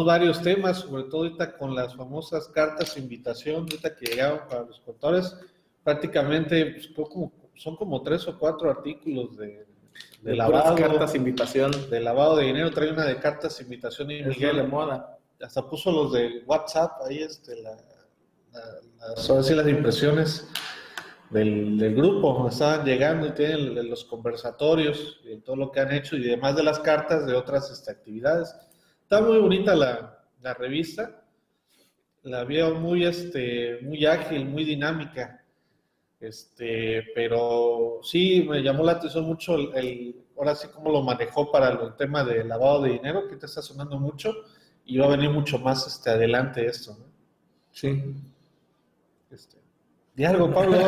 varios temas, sobre todo ahorita con las famosas cartas de invitación, ahorita que llegaron para los contadores, prácticamente pues, como, son como tres o cuatro artículos de, de lavado. cartas invitación. De lavado de dinero, trae una de cartas invitación y Miguel de moda. Hasta puso los de WhatsApp, ahí este, la, las, las impresiones del, del, grupo, estaban llegando y tienen los conversatorios y todo lo que han hecho y además de las cartas de otras este, actividades. Está muy bonita la, la, revista, la veo muy, este, muy ágil, muy dinámica, este, pero sí me llamó la atención mucho el, ahora sí cómo lo manejó para el tema de lavado de dinero, que te está sonando mucho y va a venir mucho más este, adelante esto. ¿no? Sí. Este, algo, Pablo.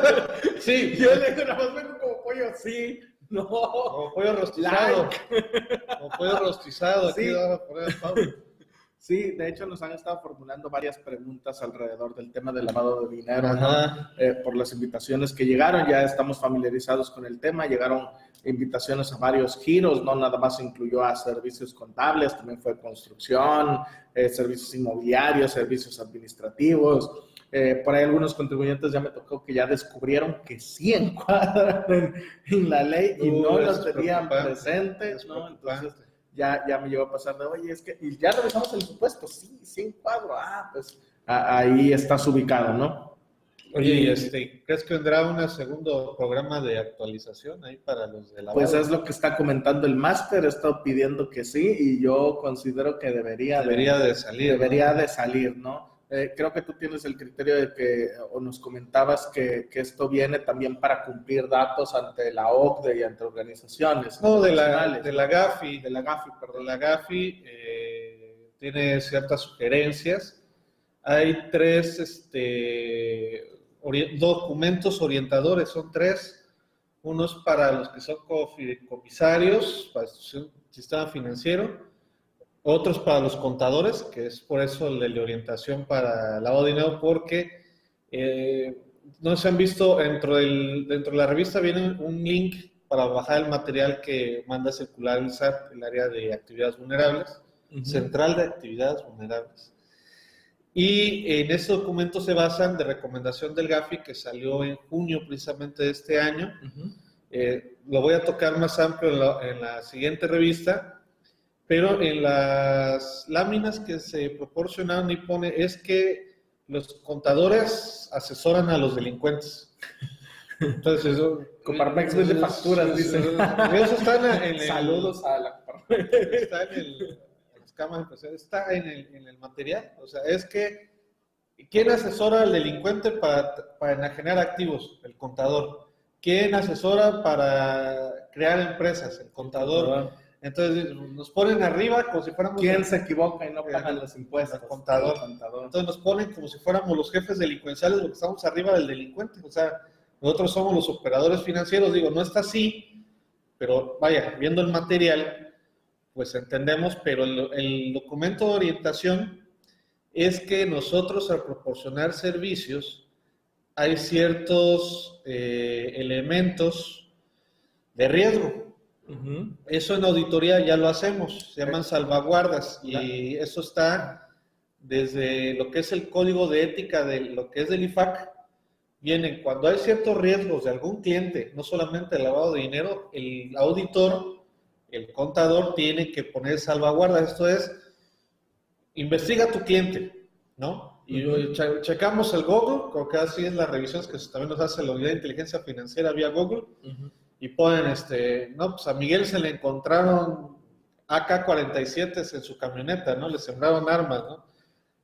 sí. Yo le digo, nada más vengo como pollo así. No. Como pollo rostizado. Como pollo rostizado. Sí. Aquí a poner Pablo. Sí, de hecho nos han estado formulando varias preguntas alrededor del tema del lavado de dinero, eh, por las invitaciones que llegaron, ya estamos familiarizados con el tema, llegaron invitaciones a varios giros, no nada más incluyó a servicios contables, también fue construcción, eh, servicios inmobiliarios, servicios administrativos, eh, por ahí algunos contribuyentes ya me tocó que ya descubrieron que sí encuadran en, la ley y no los tenían presentes, ¿no? Entonces ya, ya me llevó a pasar de, oye, es que, y ya revisamos el supuesto, sí, sí encuadro, ah, pues ahí estás ubicado, ¿no? Oye, y este, ¿crees que vendrá un segundo programa de actualización ahí para los de la Pues es lo que está comentando el máster, he estado pidiendo que sí y yo considero que debería, debería de, salir. Debería de salir, ¿no? Eh, creo que tú tienes el criterio de que, o nos comentabas que, que, esto viene también para cumplir datos ante la OCDE y ante organizaciones. No, de la, de la GAFI, de la GAFI, perdón, la GAFI eh, tiene ciertas sugerencias. Hay tres este, documentos orientadores, son tres. Unos para los que son comisarios, para el sistema financiero otros para los contadores, que es por eso el de orientación para el lavado de dinero, porque eh, no se han visto dentro, del, dentro de la revista viene un link para bajar el material que manda circular el SAT, el área de actividades vulnerables, central de actividades vulnerables. Y en ese documento se basan de recomendación del GAFI que salió en junio precisamente de este año. Eh, lo voy a tocar más amplio en la siguiente revista, pero en las láminas que se proporcionaron y pone es que los contadores asesoran a los delincuentes. Entonces, eso. Coparmex vende facturas, dice. Eso está en, el. Saludos a la Está en el. está en el, en el material. O sea, es que. ¿Quién asesora al delincuente para, para enajenar activos? El contador. ¿Quién asesora para crear empresas? El contador. Entonces nos ponen arriba como si fuéramos... ¿Quién se equivoca y no paga los impuestos? El contador. Entonces nos ponen como si fuéramos los jefes delincuenciales, lo que estamos arriba del delincuente. O sea, nosotros somos los operadores financieros. Digo, no está así, pero vaya, viendo el material, pues entendemos, pero el, documento de orientación es que nosotros al proporcionar servicios hay ciertos eh, elementos de riesgo. Eso en auditoría ya lo hacemos, se llaman salvaguardas y eso está desde lo que es el código de ética de lo que es del IFAC. Vienen cuando hay ciertos riesgos de algún cliente, no solamente el lavado de dinero, el auditor, el contador tiene que poner salvaguardas. Esto es, investiga a tu cliente, ¿no? Y checamos el Google, creo que así es las revisiones que también nos hace la unidad de inteligencia financiera vía Google y ponen, este, no, pues a Miguel se le encontraron AK-47 en su camioneta, ¿no? Le sembraron armas, ¿no?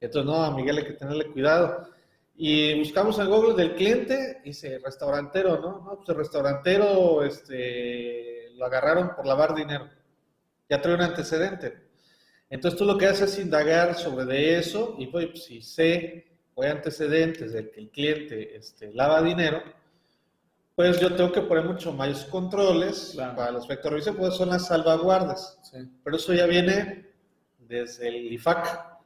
entonces, no, a Miguel hay que tenerle cuidado. Y buscamos el Google del cliente, dice restaurantero, ¿no? No, pues el restaurantero, este, lo agarraron por lavar dinero. Ya trae un antecedente. Entonces tú lo que haces es indagar sobre de eso y pues si sé o antecedentes de que el cliente este, lava dinero, pues yo tengo que poner mucho más controles para los aspecto de pues son las salvaguardas. Pero eso ya viene desde el IFAC.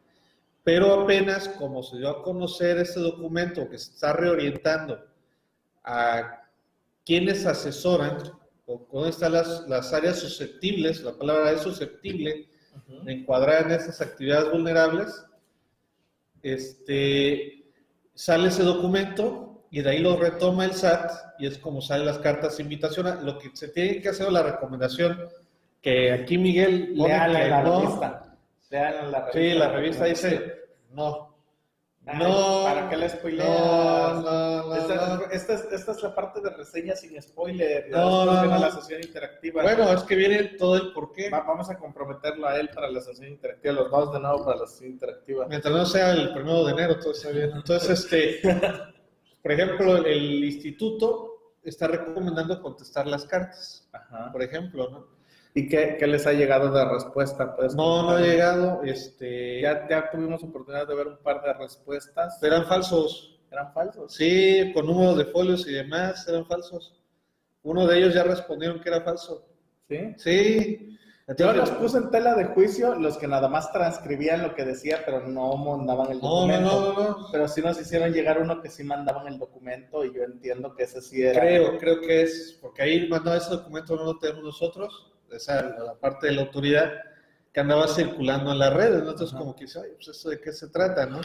Pero apenas como se dio a conocer este documento que se está reorientando a quienes asesoran, o dónde están las, las áreas susceptibles, la palabra es susceptible encuadrar en esas actividades vulnerables, este, sale ese documento y de ahí lo retoma el SAT y es como salen las cartas de invitación. Lo que se tiene que hacer la recomendación que aquí Miguel lea la, revista. Lean la revista. Sí, la revista dice no no. ¿Para qué le spoileas? No, no, no, esta, esta, es, esta, es, la parte de reseña sin spoiler. No, no, no. la sesión interactiva. Bueno, es que viene todo el porqué. vamos a comprometerlo a él para la sesión interactiva, los dos de nuevo para la sesión interactiva. Mientras no sea el primero de enero, todo está bien. Entonces, este, por ejemplo, el instituto está recomendando contestar las cartas. Ajá. Por ejemplo, ¿no? ¿Y qué, qué, les ha llegado de respuesta? Pues, no, no ha llegado. Este... Ya, ya tuvimos oportunidad de ver un par de respuestas. Eran falsos. ¿Eran falsos? Sí, con números de folios y demás, eran falsos. Uno de ellos ya respondieron que era falso. ¿Sí? Sí. Yo los puse en tela de juicio los que nada más transcribían lo que decía, pero no mandaban el documento. No, no, no, Pero sí nos hicieron llegar uno que sí mandaban el documento y yo entiendo que ese sí era. Creo, creo que es, porque ahí mandaba ese documento, no lo tenemos nosotros esa, la parte de la autoridad que andaba circulando en las redes, Entonces, como que dice, pues eso de qué se trata, ¿no?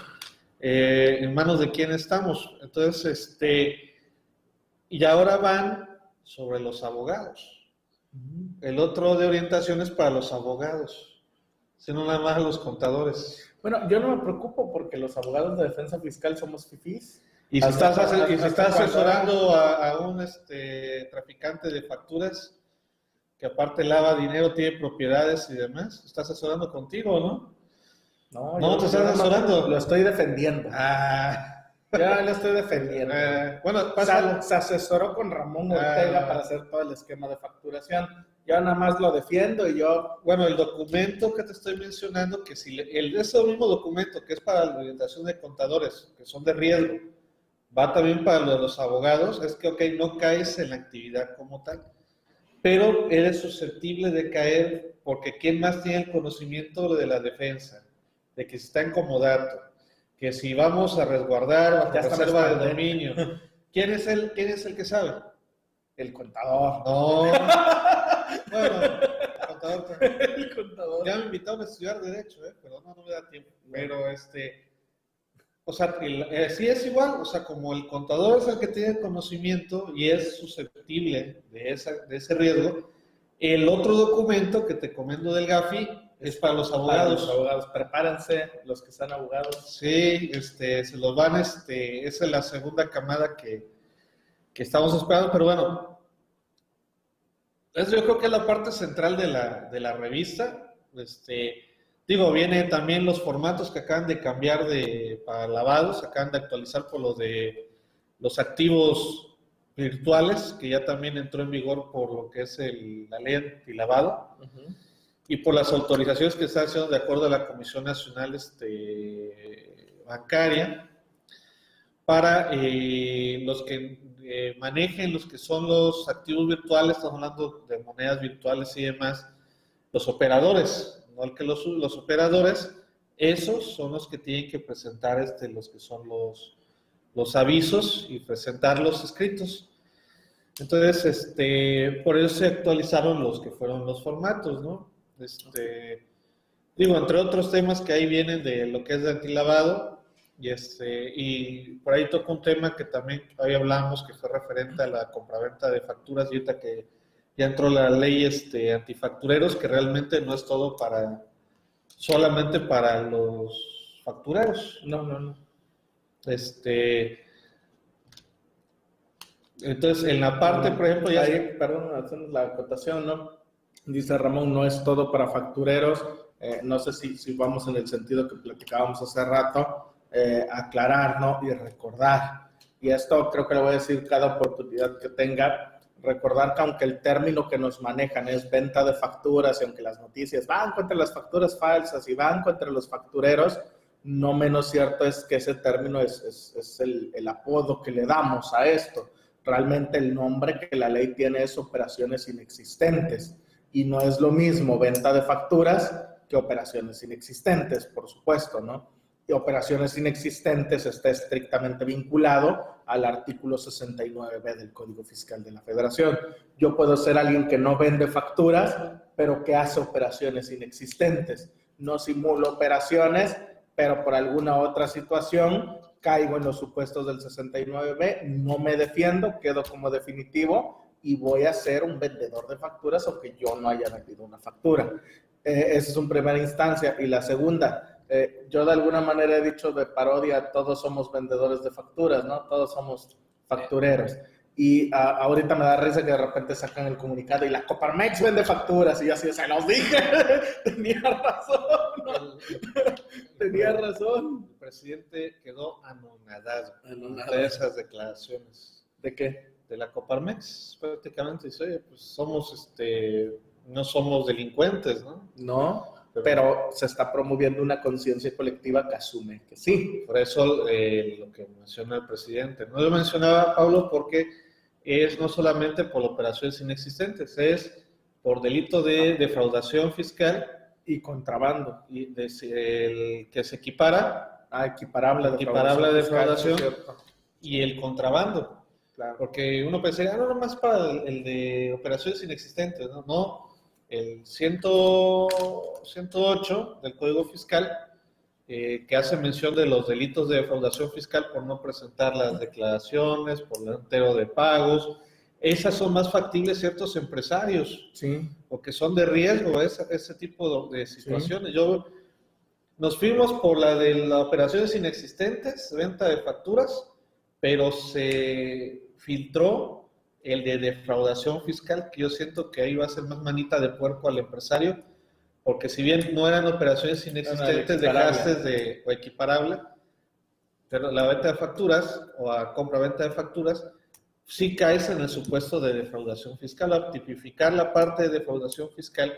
Eh, en manos de quién estamos. Entonces, este, y ahora van sobre los abogados. El otro de orientación es para los abogados, sino nada más los contadores. Bueno, yo no me preocupo porque los abogados de defensa fiscal somos fifís. Y si estás, asesorando a, a, un este, traficante de facturas, que aparte lava dinero, tiene propiedades y demás. Está asesorando contigo, ¿no? No, no te estás asesorando. Lo estoy defendiendo. Ah, ya lo estoy defendiendo. Eh, bueno, pasa. Se, asesoró con Ramón Ortega ah. para hacer todo el esquema de facturación. Yo nada más lo defiendo y yo. Bueno, el documento que te estoy mencionando, que si el, ese mismo documento que es para la orientación de contadores, que son de riesgo, va también para los abogados, es que, ok, no caes en la actividad como tal pero eres susceptible de caer porque ¿quién más tiene el conocimiento de la defensa? De que se está incomodando, que si vamos a resguardar bajo reserva de dominio. ¿Quién es, el, ¿Quién es el que sabe? El contador. No. bueno, el contador. el contador. Ya me invitaron a estudiar Derecho, ¿eh? pero no, no me da tiempo. Pero este o sea, eh, sí es igual, o sea, como el contador es el que tiene conocimiento y es susceptible de, esa, de ese riesgo, el otro documento que te comendo del GAFI es para los abogados. los abogados, prepárense los que están abogados. Sí, este, se los van, este, esa es la segunda camada que, que estamos esperando, pero bueno, eso yo creo que es la parte central de la, de la revista. Este, Digo, vienen también los formatos que acaban de cambiar de, para lavados, acaban de actualizar por lo de los activos virtuales, que ya también entró en vigor por lo que es el, la ley antilavado, y por las autorizaciones que están haciendo de acuerdo a la Comisión Nacional este, Bancaria, para eh, los que eh, manejen los que son los activos virtuales, estamos hablando de monedas virtuales y demás, los operadores, que los, los operadores, esos son los que tienen que presentar este, los que son los, los avisos y presentar los escritos. Entonces, este, por eso se actualizaron los que fueron los formatos, ¿no? Este, digo, entre otros temas que ahí vienen de lo que es de antilavado, y, este, y por ahí toca un tema que también hoy hablamos, que fue referente a la compraventa de facturas, y ahorita que ya entró la ley este, antifactureros, que realmente no es todo para, solamente para los factureros. No, no, no. Este, entonces, en la parte, por ejemplo, ya... perdón, la acotación, ¿no? Dice Ramón, no es todo para factureros. Eh, no sé si, si, vamos en el sentido que platicábamos hace rato, eh, aclarar, ¿no? Y recordar. Y esto creo que lo voy a decir cada oportunidad que tenga recordar que aunque el término que nos manejan es venta de facturas y aunque las noticias van contra las facturas falsas y van contra los factureros, no menos cierto es que ese término es, es, el, el, apodo que le damos a esto. Realmente el nombre que la ley tiene es operaciones inexistentes y no es lo mismo venta de facturas que operaciones inexistentes, por supuesto, ¿no? Operaciones inexistentes está estrictamente vinculado al artículo 69b del Código Fiscal de la Federación. Yo puedo ser alguien que no vende facturas, pero que hace operaciones inexistentes. No simulo operaciones, pero por alguna otra situación caigo en los supuestos del 69B, no me defiendo, quedo como definitivo y voy a ser un vendedor de facturas aunque yo no haya vendido una factura. Eh, esa es una primera instancia. Y la segunda, eh, yo de alguna manera he dicho de parodia, todos somos vendedores de facturas, ¿no? Todos somos factureros. Y ah, ahorita me da risa que de repente sacan el comunicado y la Coparmex vende facturas y yo así, se los dije, tenía razón, tenía razón. El presidente quedó anonadado, de esas declaraciones. ¿De qué? De la Coparmex, prácticamente dice, pues somos, este, no somos delincuentes, ¿no? No, pero, se está promoviendo una conciencia colectiva que asume que sí. Por eso eh, lo que menciona el presidente. No lo mencionaba Pablo porque es no solamente por operaciones inexistentes, es por delito de defraudación fiscal y contrabando, y de, el que se equipara a equiparable, equiparable defraudación, defraudación y el contrabando. Claro. Porque uno pensaría, ah, no, nomás para el, de operaciones inexistentes, ¿no? No, el 100, 108 del Código Fiscal eh, que hace mención de los delitos de defraudación fiscal por no presentar las declaraciones, por el entero de pagos. Esas son más factibles ciertos empresarios, sí. o que son de riesgo, ese, ese tipo de, situaciones. Yo, nos fuimos por la de las operaciones inexistentes, venta de facturas, pero se filtró el de defraudación fiscal, que yo siento que ahí va a ser más manita de puerco al empresario, porque si bien no eran operaciones inexistentes de gastos de, o equiparable, pero la venta de facturas o a compra-venta de facturas, sí caes en el supuesto de defraudación fiscal. A tipificar la parte de defraudación fiscal,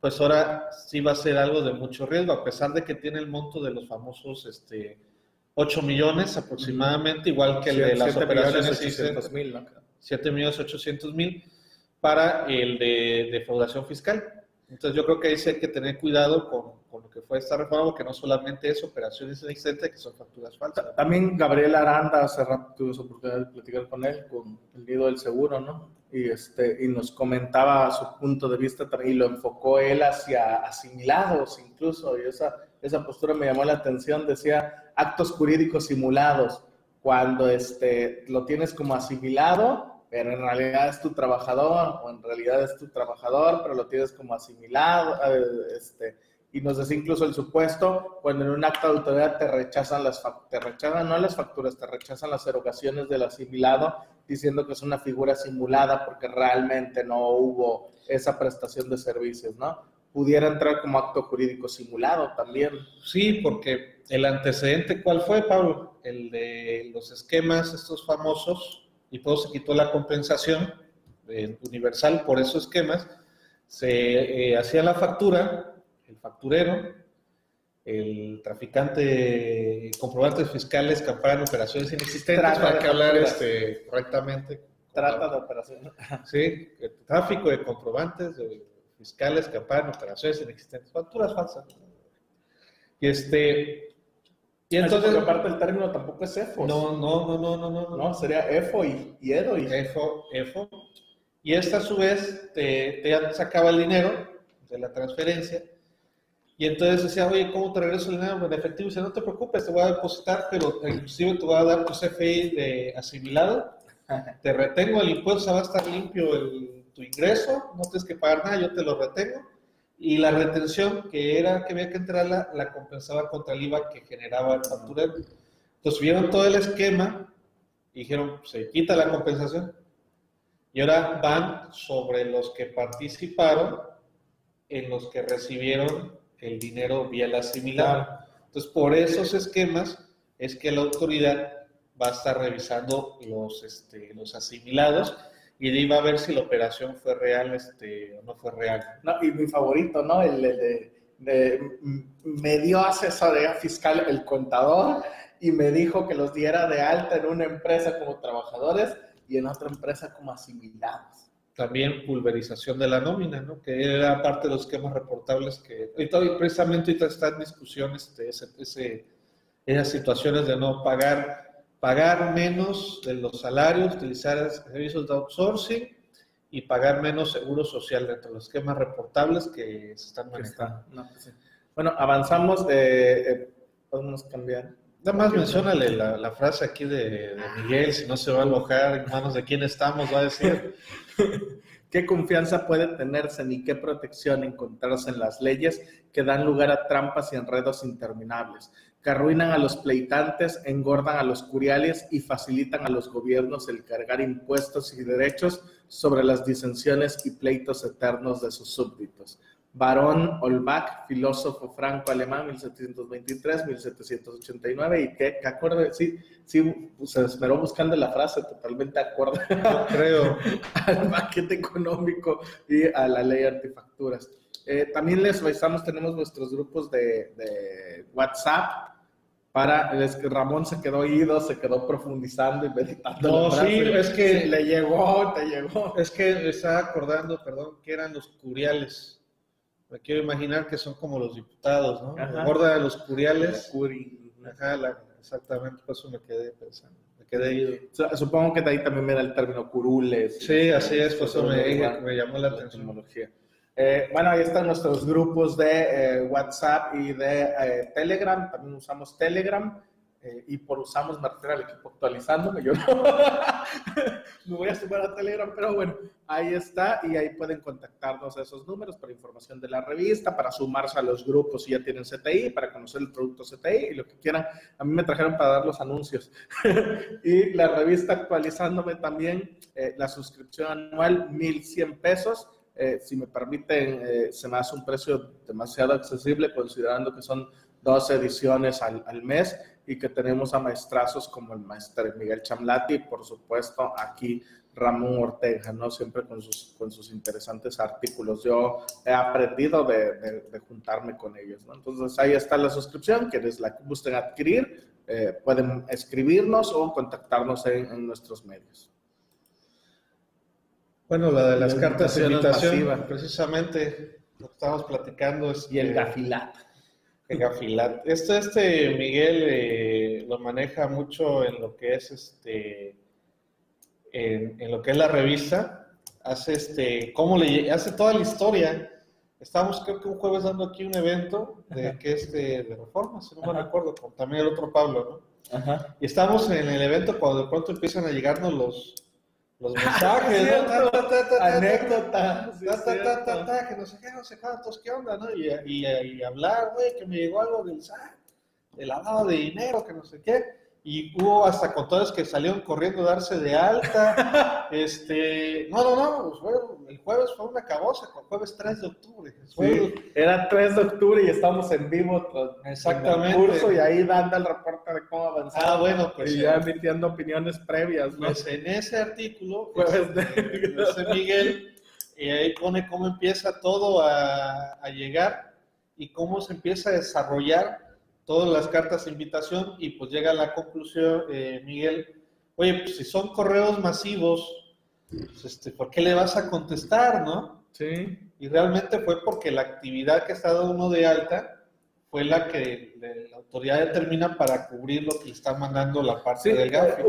pues ahora sí va a ser algo de mucho riesgo, a pesar de que tiene el monto de los famosos este, 8 millones aproximadamente, igual que el de las operaciones millones mil, ¿no? 7 millones 800 mil para el de defraudación fiscal. Entonces yo creo que ahí sí hay que tener cuidado con, con lo que fue esta reforma, porque no solamente es operaciones inexistentes, que son facturas falsas. También Gabriel Aranda, hace rato tuve la oportunidad de platicar con él, con el nido del seguro, ¿no? Y, este, y nos comentaba su punto de vista y lo enfocó él hacia asimilados incluso, y esa, esa postura me llamó la atención, decía actos jurídicos simulados, cuando este, lo tienes como asimilado pero en realidad es tu trabajador o en realidad es tu trabajador, pero lo tienes como asimilado, eh, este, y nos decía incluso el supuesto cuando en un acto de autoridad te rechazan las te rechazan no las facturas, te rechazan las erogaciones del asimilado diciendo que es una figura simulada porque realmente no hubo esa prestación de servicios, ¿no? Pudiera entrar como acto jurídico simulado también. Sí, porque el antecedente, ¿cuál fue, Pablo? El de los esquemas, estos famosos, y todo se quitó la compensación universal por esos esquemas, se eh, hacía la factura, el facturero, el traficante, comprobantes fiscales que amparan operaciones inexistentes, para que hablar este, correctamente. Trata de operaciones. Sí, el tráfico de comprobantes fiscales que amparan operaciones inexistentes, facturas falsas. Y este, y entonces, aparte el término tampoco es EFO. No, no, no, no, no, no. No, sería EFO y, y EDO. Y... EFO, EFO. Y esta a su vez te, te sacaba el dinero de la transferencia. Y entonces decía, oye, ¿cómo te regreso el dinero en efectivo? Dice, no te preocupes, te voy a depositar, pero inclusive te voy a dar tu CFI de asimilado. te retengo el impuesto, va a estar limpio el, tu ingreso, no tienes que pagar nada, yo te lo retengo y la retención que era que había que entrarla la compensaba contra el IVA que generaba el facturero. Entonces vieron todo el esquema y dijeron, se quita la compensación. Y ahora van sobre los que participaron en los que recibieron el dinero vía la asimilado. Entonces, por esos esquemas es que la autoridad va a estar revisando los, este, los asimilados y iba a ver si la operación fue real este, o no fue real. No, y mi favorito, ¿no? El, de, de, me dio asesoría fiscal el contador y me dijo que los diera de alta en una empresa como trabajadores y en otra empresa como asimilados. También pulverización de la nómina, ¿no? Que era parte de los esquemas reportables que ahorita, precisamente ahorita está en discusión este, ese, ese, esas situaciones de no pagar pagar menos de los salarios, utilizar servicios de outsourcing y pagar menos seguro social dentro de los esquemas reportables que se están manejando. Pues bueno, avanzamos, eh, eh, podemos cambiar. Nada más menciónale la, la, frase aquí de, Miguel, si no se va a alojar, en manos de quién estamos, va a decir. ¿Qué confianza puede tenerse ni qué protección encontrarse en las leyes que dan lugar a trampas y enredos interminables, que arruinan a los pleitantes, engordan a los curiales y facilitan a los gobiernos el cargar impuestos y derechos sobre las disensiones y pleitos eternos de sus súbditos? Barón Olbach, filósofo franco-alemán, 1723-1789, y que, que acuerde, sí, sí, se esmeró buscando la frase, totalmente acuerdo, creo, al paquete económico y a la ley de artefacturas. Eh, también les avisamos, tenemos nuestros grupos de, de WhatsApp, para, es que Ramón se quedó oído, se quedó profundizando y meditando. No, sí, es que le llegó, te llegó. Es que me estaba acordando, perdón, que eran los curiales me quiero imaginar que son como los diputados, ¿no? Gorda de los curiales. Ajá, exactamente, por eso me quedé pensando. Me quedé ido. Supongo que de ahí también me da el término curules. Sí, así es, por eso me, me, llamó la, atención. Eh, bueno, ahí están nuestros grupos de eh, WhatsApp y de eh, Telegram. También usamos Telegram. Eh, y por usamos me refiero al equipo actualizándome, yo no me voy a sumar a Telegram, pero bueno, ahí está y ahí pueden contactarnos a esos números para información de la revista, para sumarse a los grupos si ya tienen CTI, para conocer el producto CTI y lo que quieran. A mí me trajeron para dar los anuncios. y la revista actualizándome también, eh, la suscripción anual, 1.100 pesos. Eh, si me permiten, se me hace un precio demasiado accesible considerando que son dos ediciones al, al mes y que tenemos a maestrazos como el maestro Miguel Chamlati y por supuesto aquí Ramón Ortega, ¿no? Siempre con sus, con sus interesantes artículos. Yo he aprendido de, de, juntarme con ellos, ¿no? Entonces ahí está la suscripción, quienes la gusten adquirir, eh, pueden escribirnos o contactarnos en, nuestros medios. Bueno, la de las cartas de invitación, precisamente lo que estábamos platicando es... Y el gafilat. Gafilat. Este, este Miguel eh, lo maneja mucho en lo que es este en, lo que es la revista. Hace este, cómo le hace toda la historia. Estamos creo que un jueves dando aquí un evento de que es de, reforma, si no me recuerdo, con también el otro Pablo, ¿no? Ajá. Y estamos en el evento cuando de pronto empiezan a llegarnos los, los mensajes, ¿no? Anécdotas. que no sé qué, no sé cuántos, qué onda, ¿no? Y, y, y hablar, güey, que me llegó algo del SAT, del lavado de dinero, que no sé qué y hubo hasta contadores que salieron corriendo a darse de alta. este, no, no, no, pues, el jueves fue una cabosa, el jueves 3 de octubre. Sí, era 3 de octubre y estamos en vivo Exactamente. En el curso y ahí dando el reporte de cómo avanzar. Ah, bueno, pues. Y ya emitiendo opiniones previas. ¿no? Pues en ese artículo, jueves de, este, Miguel, y ahí pone cómo empieza todo a, a llegar y cómo se empieza a desarrollar todas las cartas de invitación y pues llega a la conclusión, eh, Miguel, oye, pues si son correos masivos, pues este, ¿por qué le vas a contestar, no? Sí. Y realmente fue porque la actividad que está dando uno de alta fue la que la autoridad determina para cubrir lo que le está mandando la parte del GAFI.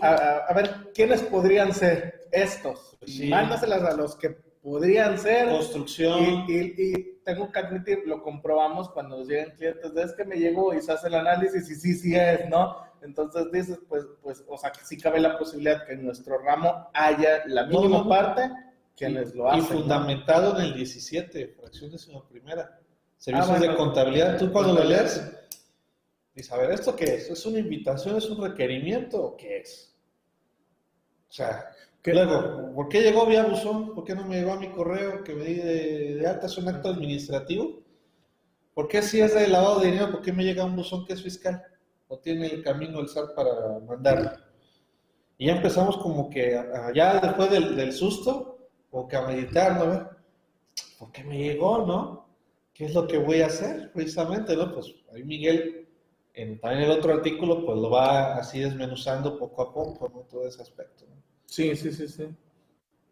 a, ver, ¿quiénes podrían ser estos? Sí. Mándaselas a los que podrían ser. Construcción. Y, tengo que admitir, lo comprobamos cuando nos llegan clientes, es que me llegó y se hace el análisis y sí, sí es, ¿no? Entonces dices, pues, pues, o sea, que sí cabe la posibilidad que en nuestro ramo haya la mínima parte quienes lo hacen. Y fundamentado en el 17, fracción de primera. Servicios ah, de contabilidad. Tú cuando lo lees, dices, a ver, ¿esto qué es? ¿Es una invitación? ¿Es un requerimiento? ¿O qué es? O sea, Luego, ¿por qué llegó vía buzón? ¿Por qué no me llegó a mi correo que me di de, alta? ¿Es un acto administrativo? ¿Por qué si es de lavado de dinero, por qué me llega un buzón que es fiscal? ¿O tiene el camino el SAT para mandarlo? Y ya empezamos como que, ya después del, susto, como que a meditar, ¿no? ¿Por qué me llegó, no? ¿Qué es lo que voy a hacer? Precisamente, ¿no? Pues ahí Miguel, en, también el otro artículo, pues lo va así desmenuzando poco a poco, ¿no? Todo ese aspecto, ¿no? Sí, sí, sí, sí.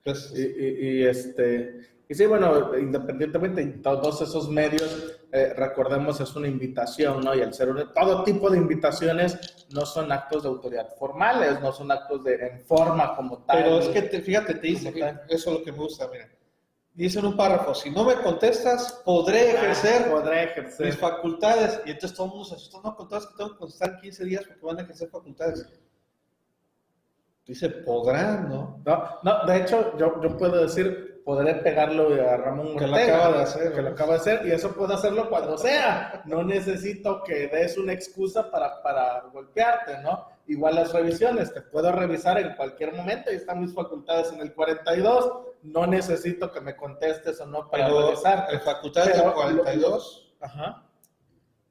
Pues, y, y, este, y sí, bueno, independientemente de todos esos medios, eh, recordemos, es una invitación, ¿no? Y el ser todo tipo de invitaciones no son actos de autoridad formales, no son actos de en forma como tal. Pero es que, fíjate, te dice, eso es lo que me gusta, mira. Dice en un párrafo, si no me contestas, podré ah, ejercer, podré ejercer. mis facultades. Y entonces todo el mundo se asustó, no, con todas que tengo que contestar 15 días porque van a ejercer facultades. Dice, podrán, ¿no? No, no de hecho, yo, yo puedo decir, podré pegarlo a Ramón que lo acaba de hacer. Que lo acaba de hacer y eso puedo hacerlo cuando sea. No necesito que des una excusa para, para golpearte, ¿no? Igual las revisiones, te puedo revisar en cualquier momento y están mis facultades en el 42. No necesito que me contestes o no para revisar. ¿En facultades del 42? ajá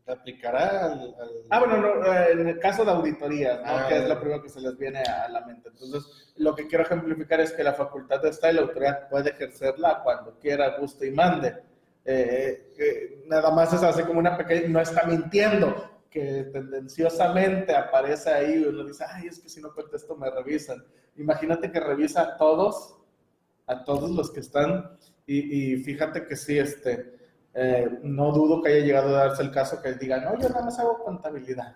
aplicará al, Ah, bueno, no, eh, en el caso de auditoría, ¿no? Ah, que es lo primero que se les viene a la mente. Entonces, lo que quiero ejemplificar es que la facultad está y la autoridad puede ejercerla cuando quiera, guste y mande. Eh, nada más es así como una pequeña, no está mintiendo, que tendenciosamente aparece ahí y uno dice, ay, es que si no contesto me revisan. Imagínate que revisa a todos, a todos los que están, y, y fíjate que sí, este, eh, no dudo que haya llegado a darse el caso que digan, no, yo nada más hago contabilidad.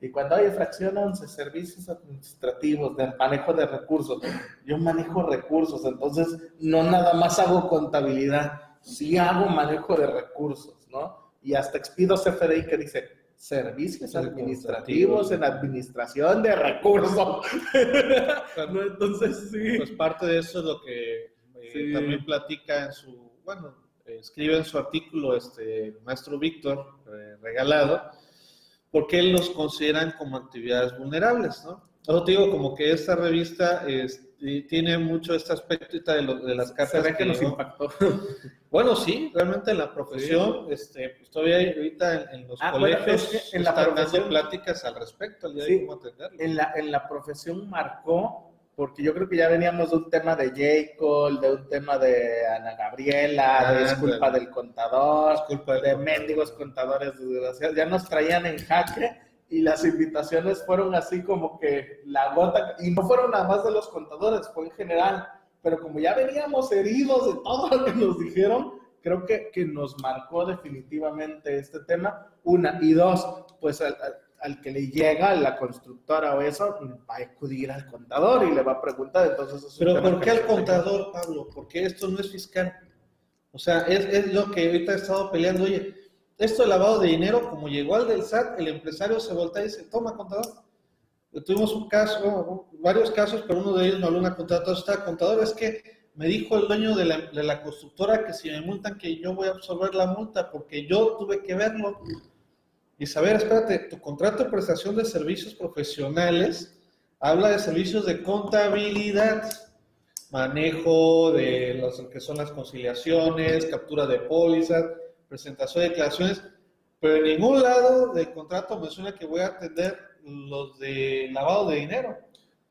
Y cuando hay fracción 11, servicios administrativos, de manejo de recursos, yo manejo recursos, entonces no nada más hago contabilidad, sí hago manejo de recursos, ¿no? Y hasta expido CFDI que dice, servicios administrativos en administración de recursos. Entonces, sí. Pues parte de eso es lo que eh, también platica en su, bueno, escribe en su artículo este maestro Víctor eh, regalado, porque él los consideran como actividades vulnerables, ¿no? Yo te digo, como que esta revista tiene mucho este aspecto de, de las cartas. que, nos impactó? bueno, sí, realmente en la profesión, este, pues todavía ahorita en, los ah, colegios en la están dando pláticas al respecto, al día de cómo atenderlo. En la, en la profesión marcó porque yo creo que ya veníamos de un tema de J. Cole, de un tema de Ana Gabriela, de disculpa ah, del contador, de mendigos contadores ya nos traían en jaque y las invitaciones fueron así como que la gota, y no fueron nada más de los contadores, fue en general, pero como ya veníamos heridos de todo lo que nos dijeron, creo que, que nos marcó definitivamente este tema, una, y dos, pues al que le llega la constructora o eso, va a acudir al contador y le va a preguntar. Entonces, Pero ¿por qué al contador, Pablo? Porque esto no es fiscal. O sea, es, es, lo que ahorita he estado peleando. Oye, esto de lavado de dinero, como llegó al del SAT, el empresario se voltea y dice, toma, contador. Tuvimos un caso, varios casos, pero uno de ellos no habló una contratada. Está contador, es que me dijo el dueño de la, de la constructora que si me multan, que yo voy a absorber la multa, porque yo tuve que verlo y saber, espérate, tu contrato de prestación de servicios profesionales habla de servicios de contabilidad, manejo de los que son las conciliaciones, captura de pólizas, presentación de declaraciones, pero en ningún lado del contrato menciona que voy a atender los de lavado de dinero.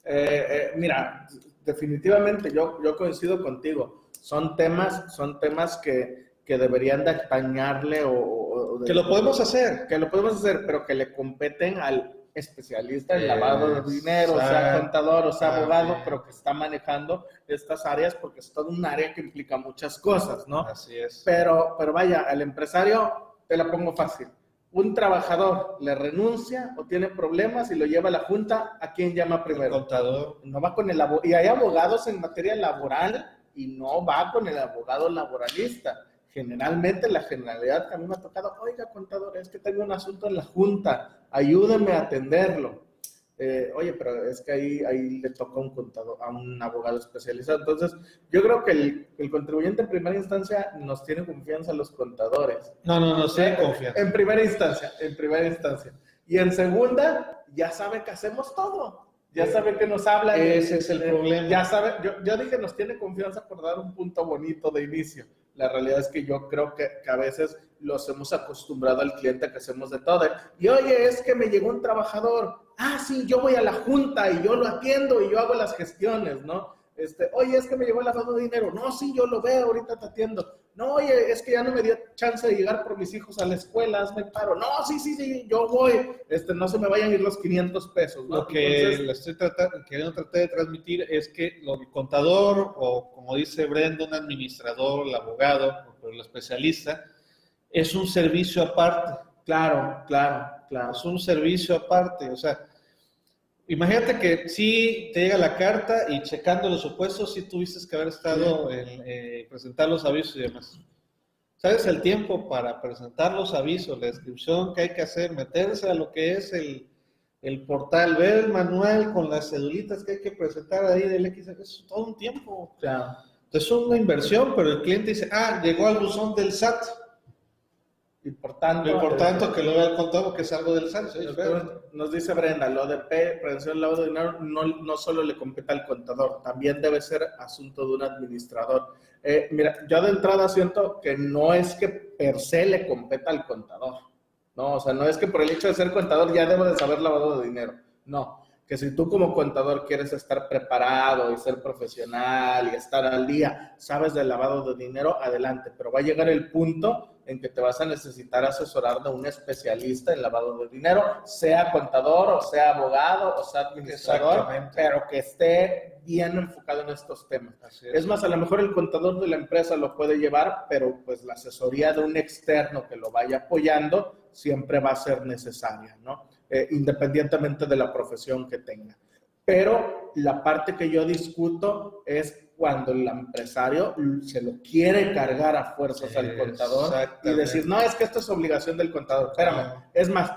Eh, eh, mira, definitivamente yo, yo coincido contigo. Son temas, son temas que, que deberían de acompañarle o, que lo podemos hacer. Que lo podemos hacer, pero que le competen al especialista en lavado de dinero, o sea contador, o sea abogado, pero que está manejando estas áreas porque es todo un área que implica muchas cosas, ¿no? Así es. Pero, pero vaya, al empresario te la pongo fácil. Un trabajador le renuncia o tiene problemas y lo lleva a la junta, ¿a quién llama primero? El contador. No va con el abogado. Y hay abogados en materia laboral y no va con el abogado laboralista generalmente la generalidad que a mí me ha tocado, oiga, contador, es que tengo un asunto en la junta, ayúdeme a atenderlo. Eh, oye, pero es que ahí, ahí le toca un contador, a un abogado especializado. Entonces, yo creo que el, el contribuyente en primera instancia nos tiene confianza a los contadores. No, no, no, sí, confianza. En primera instancia, en primera instancia. Y en segunda, ya sabe que hacemos todo. Ya sabe que nos habla. Ese es el problema. Ya sabe, yo, yo dije, nos tiene confianza por dar un punto bonito de inicio la realidad es que yo creo que, a veces los hemos acostumbrado al cliente que hacemos de todo. Y oye, es que me llegó un trabajador. Ah, sí, yo voy a la junta y yo lo atiendo y yo hago las gestiones, ¿no? Este, oye, es que me llegó el lavado de dinero. No, sí, yo lo veo, ahorita te atiendo. No, oye, es que ya no me dio chance de llegar por mis hijos a la escuela, hazme paro. No, sí, sí, sí, yo voy. Este, no se me vayan a ir los 500 pesos. Lo que le estoy tratando, queriendo tratar de transmitir es que el contador, o como dice Brenda, un administrador, el abogado, o el especialista, es un servicio aparte. Claro, claro, claro. Es un servicio aparte. O sea, imagínate que si te llega la carta y checando los supuestos, si tuviste que haber estado en eh, presentar los avisos y demás. ¿Sabes el tiempo para presentar los avisos, la descripción que hay que hacer, meterse a lo que es el, el portal, ver el manual con las cedulitas que hay que presentar ahí del X, es todo un tiempo. Claro. Entonces es una inversión, pero el cliente dice, ah, llegó al buzón del SAT. Y por tanto, y por tanto que lo vea contado que es algo del SAT. Nos dice Brenda, lo de prevención del lavado de dinero no, no solo le compete al contador, también debe ser asunto de un administrador. Eh, mira, yo de entrada siento que no es que per se le competa al contador. No, o sea, no es que por el hecho de ser contador ya debo de saber lavado de dinero. No, que si tú como contador quieres estar preparado y ser profesional y estar al día, sabes del lavado de dinero, adelante. Pero va a llegar el punto en que te vas a necesitar asesorar de un especialista en lavado de dinero, sea contador o sea abogado o sea administrador, pero que esté bien enfocado en estos temas. Es. es. más, a lo mejor el contador de la empresa lo puede llevar, pero pues la asesoría de un externo que lo vaya apoyando siempre va a ser necesaria, ¿no? Eh, independientemente de la profesión que tenga. Pero la parte que yo discuto es cuando el empresario se lo quiere cargar a fuerzas al contador y decir, no, es que esto es obligación del contador. Espérame, es más,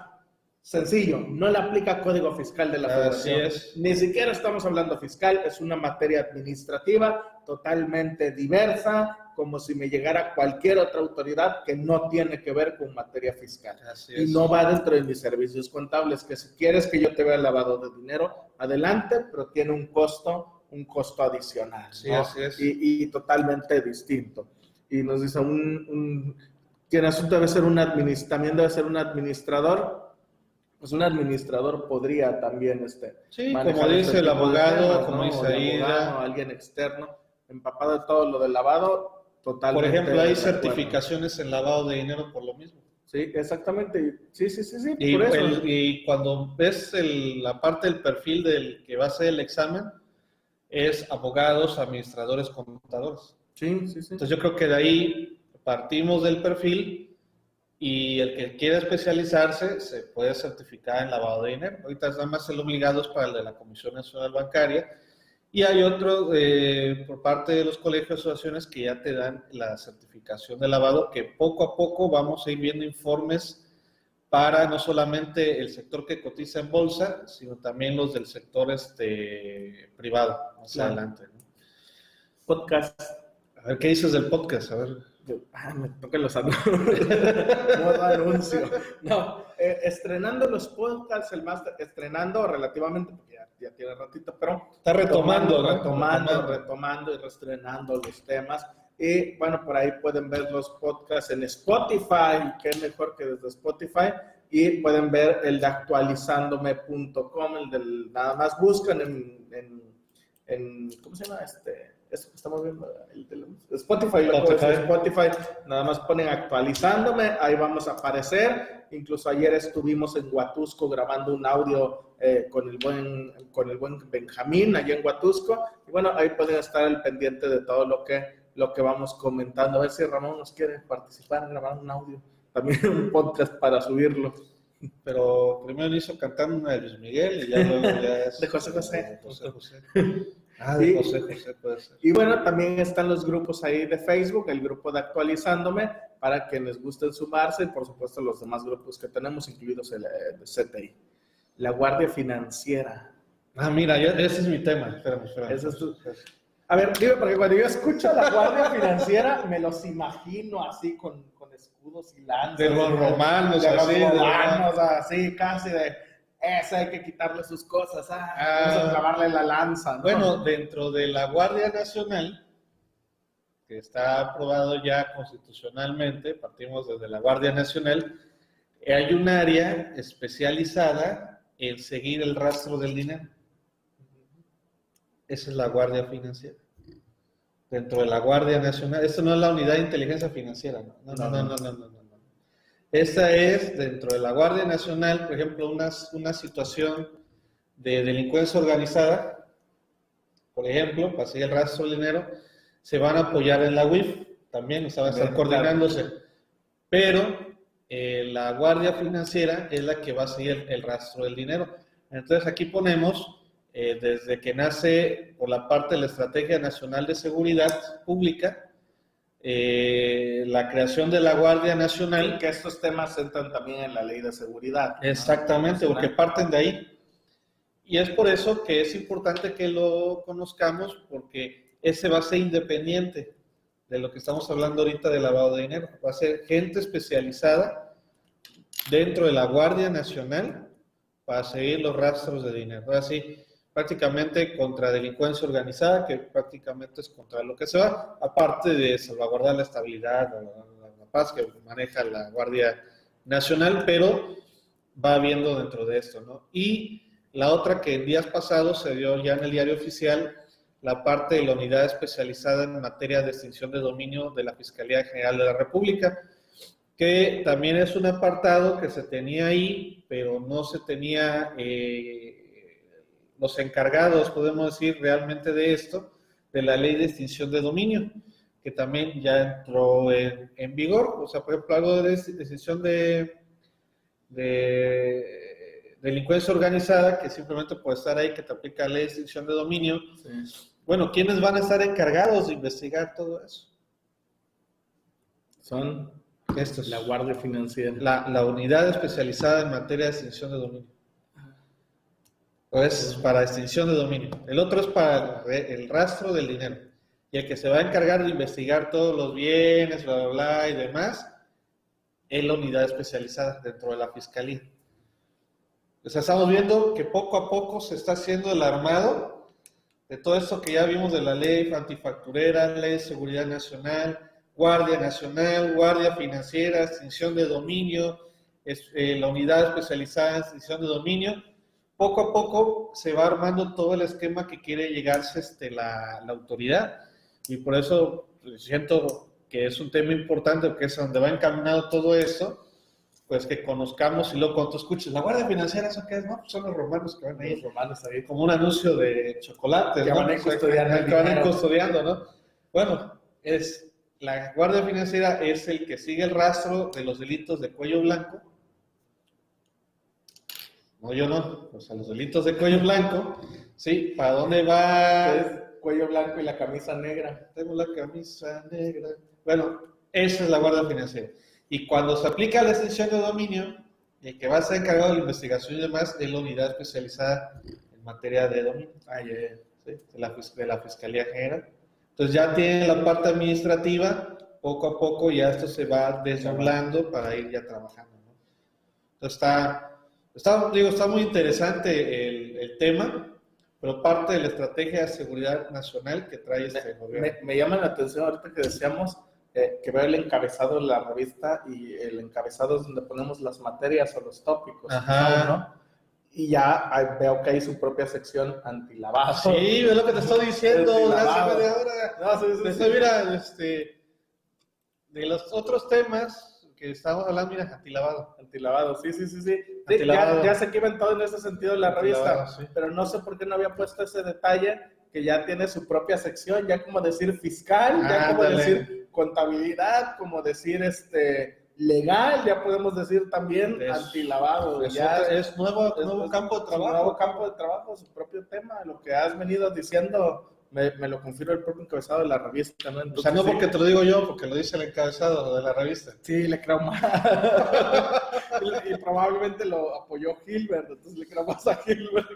sencillo, no le aplica código fiscal de la federación. Ni siquiera estamos hablando fiscal, es una materia administrativa totalmente diversa, como si me llegara cualquier otra autoridad que no tiene que ver con materia fiscal. y no va dentro de mis servicios contables, que si quieres que yo te vea lavado de dinero, adelante, pero tiene un costo un costo adicional. Sí, así es. Y, totalmente distinto. Y nos dice, un, un quien asunto debe ser un administrador, también debe ser un administrador. Pues un administrador podría también este, sí, como dice el abogado, como dice ahí, alguien externo, empapado de todo lo del lavado, totalmente. Por ejemplo, hay certificaciones en lavado de dinero por lo mismo. Sí, exactamente. Sí, sí, sí, sí. Y, por eso. y cuando ves el, la parte del perfil del que va a hacer el examen, es abogados, administradores, contadores. Sí, sí, sí. Entonces yo creo que de ahí partimos del perfil y el que quiera especializarse se puede certificar en lavado de dinero. Ahorita nada más el obligado es para el de la Comisión Nacional Bancaria y hay otro eh, por parte de los colegios y asociaciones que ya te dan la certificación de lavado, que poco a poco vamos a ir viendo informes para no solamente el sector que cotiza en bolsa, sino también los del sector este, privado, más adelante. Podcast. A ver, ¿qué dices del podcast? A ver. Ah, me toca los anuncios. no anuncio. No, eh, estrenando los podcasts, el máster, estrenando relativamente, porque ya, tiene ratito, pero. Está retomando, retomando, retomando, retomando y reestrenando los temas. Y bueno, por ahí pueden ver los podcasts en Spotify, que es mejor que desde Spotify. Y pueden ver el de actualizándome.com, el del nada más buscan en, en, en ¿cómo se llama? Este, esto que estamos viendo, el de Spotify, Spotify. Spotify, nada más ponen actualizándome, ahí vamos a aparecer. Incluso ayer estuvimos en Huatusco grabando un audio eh, con, el buen, con el buen Benjamín allá en Huatusco. Y bueno, ahí pueden estar al pendiente de todo lo que lo que vamos comentando. A ver si Ramón nos quiere participar en grabar un audio, también un podcast para subirlo. Pero primero hizo cantando una de Luis Miguel y ya luego ya es... De José José. José José. Ah, de José José puede ser. Y bueno, también están los grupos ahí de Facebook, el grupo de Actualizándome, para quienes gusten sumarse, y por supuesto los demás grupos que tenemos, incluidos el, de CTI. La Guardia Financiera. Ah, mira, ese es mi tema. Espérame, espérame. Ese es tu... A ver, dime, porque cuando yo escucho a la Guardia Financiera, me los imagino así con, con escudos y lanzas. De los romanos, de así. Los romanos, de... así, casi de. Ese hay que quitarle sus cosas, ah, ah a clavarle la lanza. Bueno, dentro de la Guardia Nacional, que está aprobado ya constitucionalmente, partimos desde la Guardia Nacional, hay un área especializada en seguir el rastro del dinero. Esa es la Guardia Financiera. Dentro de la Guardia Nacional, esto no es la unidad de inteligencia financiera, no, no, no, no, no, no. no, Esta es dentro de la Guardia Nacional, por ejemplo, una, una situación de delincuencia organizada, por ejemplo, para seguir el rastro del dinero, se van a apoyar en la UIF también, o sea, van a estar coordinándose. pero eh, la guardia financiera es la que va a seguir el, rastro del dinero. Entonces aquí ponemos, eh, desde que nace por la parte de la Estrategia Nacional de Seguridad Pública, eh, la creación de la Guardia Nacional. que estos temas entran también en la ley de seguridad. Exactamente, porque parten de ahí. Y es por eso que es importante que lo conozcamos, porque ese va a ser independiente de lo que estamos hablando ahorita de lavado de dinero. Va a ser gente especializada dentro de la Guardia Nacional para seguir los rastros de dinero. Así, prácticamente contra delincuencia organizada, que prácticamente es contra lo que se va, aparte de salvaguardar la estabilidad, la, la paz que maneja la Guardia Nacional, pero va viendo dentro de esto, ¿no? Y la otra que en días pasados se dio ya en el diario oficial, la parte de la unidad especializada en materia de extinción de dominio de la Fiscalía General de la República, que también es un apartado que se tenía ahí, pero no se tenía eh, los encargados, podemos decir, realmente de esto, de la ley de extinción de dominio, que también ya entró en, vigor. O sea, por ejemplo, algo de extinción de, de delincuencia organizada, que simplemente por estar ahí, que te aplica la ley de extinción de dominio. Bueno, ¿quiénes van a estar encargados de investigar todo eso? Son estos. La Guardia Financiera. La, unidad especializada en materia de extinción de dominio. Es para extinción de dominio. El otro es para el rastro del dinero. Y el que se va a encargar de investigar todos los bienes, bla, bla, bla y demás, es la unidad especializada dentro de la fiscalía. O sea, estamos viendo que poco a poco se está haciendo el armado de todo esto que ya vimos de la ley antifacturera, ley de seguridad nacional, Guardia Nacional, Guardia Financiera, extinción de dominio, eh, la unidad especializada en extinción de dominio. Poco a poco se va armando todo el esquema que quiere llegarse este, la, autoridad y por eso pues, siento que es un tema importante porque es donde va encaminado todo eso pues que conozcamos y luego cuando tú escuches, la Guardia Financiera, ¿eso qué es? No, pues son los romanos que van ahí. Los romanos ahí. Como un anuncio de chocolate. Que van ahí custodiando. Que van custodiando, ¿no? Bueno, es, la Guardia Financiera es el que sigue el rastro de los delitos de cuello blanco. No, yo no. O sea, los delitos de cuello blanco, ¿sí? ¿Para dónde va? Cuello blanco y la camisa negra. Tengo la camisa negra. Bueno, esa es la Guardia Financiera. Y cuando se aplica la extensión de dominio, el que va a ser encargado de la investigación y demás es la unidad especializada en materia de dominio, de, la, Fiscalía General. Entonces ya tiene la parte administrativa, poco a poco ya esto se va desdoblando para ir ya trabajando. Entonces está, está, digo, está muy interesante el, el, tema, pero parte de la estrategia de seguridad nacional que trae este gobierno. Me, me llama la atención ahorita que decíamos eh, que veo el encabezado de la revista y el encabezado es donde ponemos las materias o los tópicos, ¿no? Y ya veo que hay su propia sección antilavado. Sí, es lo que te estoy diciendo media hora. No, mira, este, de los otros temas que estamos hablando, mira, antilavado. Antilavado, sí, sí, sí, sí. ya, ya, sé que todo en ese sentido en la revista, pero no sé por qué no había puesto ese detalle que ya tiene su propia sección, ya como decir fiscal, ya como decir contabilidad, como decir este legal, ya podemos decir también antilavado. ya es, nuevo, nuevo campo de trabajo. Nuevo campo de trabajo, su propio tema, lo que has venido diciendo me, me, lo confirma el propio encabezado de la revista, ¿no? o sea, no porque te lo digo yo, porque lo dice el encabezado de la revista. Sí, le creo más. y, probablemente lo apoyó Gilbert, entonces le creo más a Gilbert.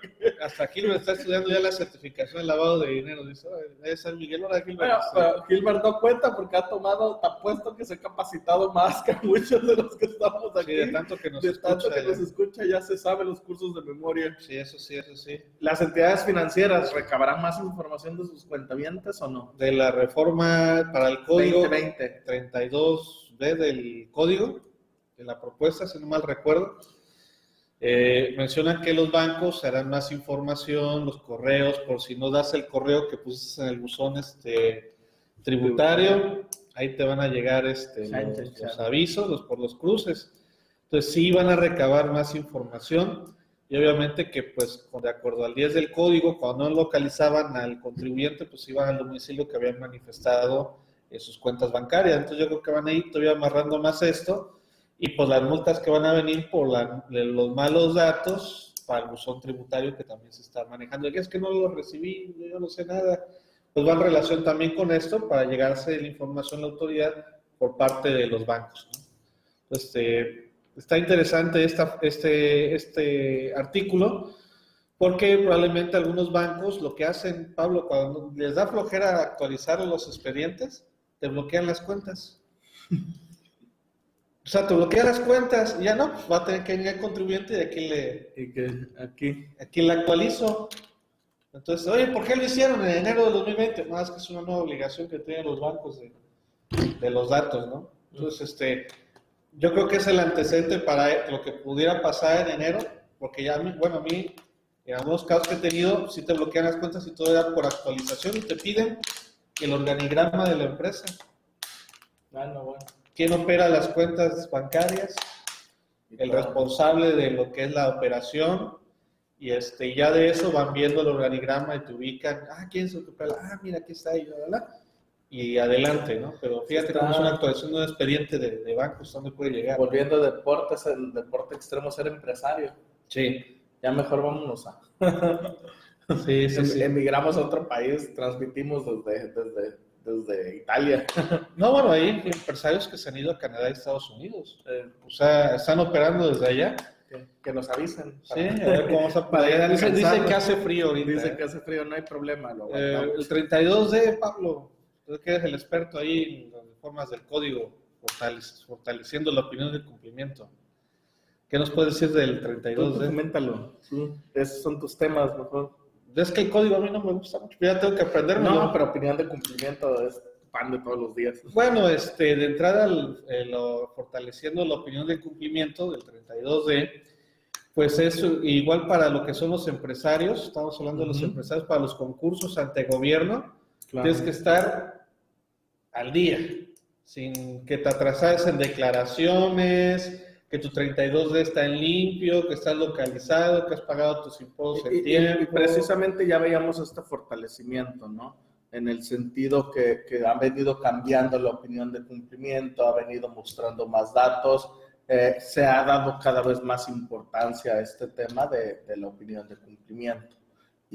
Hasta Gilbert está estudiando ya la certificación de lavado de dinero. Dice, debe ser Miguel Hora Gilbert. Bueno, Gilbert no cuenta porque ha tomado, te apuesto que se ha capacitado más que muchos de los que estamos aquí. de tanto que nos de escucha. Tanto que nos escucha, ya se sabe los cursos de memoria. Sí, eso sí, eso sí. Las entidades financieras recabarán más información de sus cuentavientes o no? De la reforma para el código 2020. 32B del código, de la propuesta, si no mal recuerdo. Eh, mencionan que los bancos harán más información, los correos, por si no das el correo que pusiste en el buzón este, tributario, ahí te van a llegar este, los, avisos los, por los cruces. Entonces sí van a recabar más información y obviamente que pues de acuerdo al 10 del código, cuando no localizaban al contribuyente, pues iban al domicilio que habían manifestado en sus cuentas bancarias. Entonces yo creo que van a ir todavía amarrando más esto y pues las multas que van a venir por los malos datos para el buzón tributario que también se está manejando. Y es que no lo recibí, yo no sé nada. Pues va en relación también con esto para llegarse la información a la autoridad por parte de los bancos. Este, está interesante esta, este, este artículo porque probablemente algunos bancos lo que hacen, Pablo, cuando les da flojera actualizar los expedientes, te bloquean las cuentas. O sea, te bloquean las cuentas y ya no, pues va a tener que venir el contribuyente y aquí le, y que aquí. aquí le actualizo. Entonces, oye, ¿por qué lo hicieron en enero de 2020? Más que es una nueva obligación que tienen los bancos de, de los datos, ¿no? Entonces, este, yo creo que es el antecedente para lo que pudiera pasar en enero, porque ya, bueno, a mí, en algunos casos que he tenido, si te bloquean las cuentas y todo era por actualización y te piden el organigrama de la empresa. Ah, no, bueno. ¿Quién opera las cuentas bancarias? El responsable de lo que es la operación. Y este, ya de eso van viendo el organigrama y te ubican. Ah, ¿quién se ocupa? Ah, mira, aquí está. Y, y adelante, ¿no? Pero fíjate cómo es una actualización de un expediente de, de bancos, ¿dónde puede llegar? Volviendo a deportes, el deporte extremo ser empresario. Sí. Ya mejor vámonos a... sí, sí, sí. Emigramos a otro país, transmitimos desde, desde desde Italia. No, bueno, hay empresarios que se han ido a Canadá y Estados Unidos. Eh, o sea, están operando desde allá. Que, nos avisen. Sí, a ver cómo vamos a poder. Dicen, que hace frío ahorita. Dicen ¿eh? que hace frío, no hay problema. Eh, el 32D, Pablo, tú que eres el experto ahí en las reformas del código, fortaleciendo la opinión del cumplimiento. ¿Qué nos puedes decir del 32D? Coméntalo. Sí. Esos son tus temas, mejor. Es que el código a mí no me gusta mucho, ya tengo que aprenderme. No, pero opinión de cumplimiento es pan de todos los días. Bueno, este, de entrada, eh, lo, fortaleciendo la opinión de cumplimiento del 32D, pues es igual para lo que son los empresarios, estamos hablando de los empresarios, para los concursos ante gobierno, tienes que estar al día, sin que te atrases en declaraciones, que tu 32D está en limpio, que estás localizado, que has pagado tus impuestos en tiempo. Y precisamente ya veíamos este fortalecimiento, ¿no? En el sentido que, que han venido cambiando la opinión de cumplimiento, ha venido mostrando más datos, eh, se ha dado cada vez más importancia a este tema de, de la opinión de cumplimiento.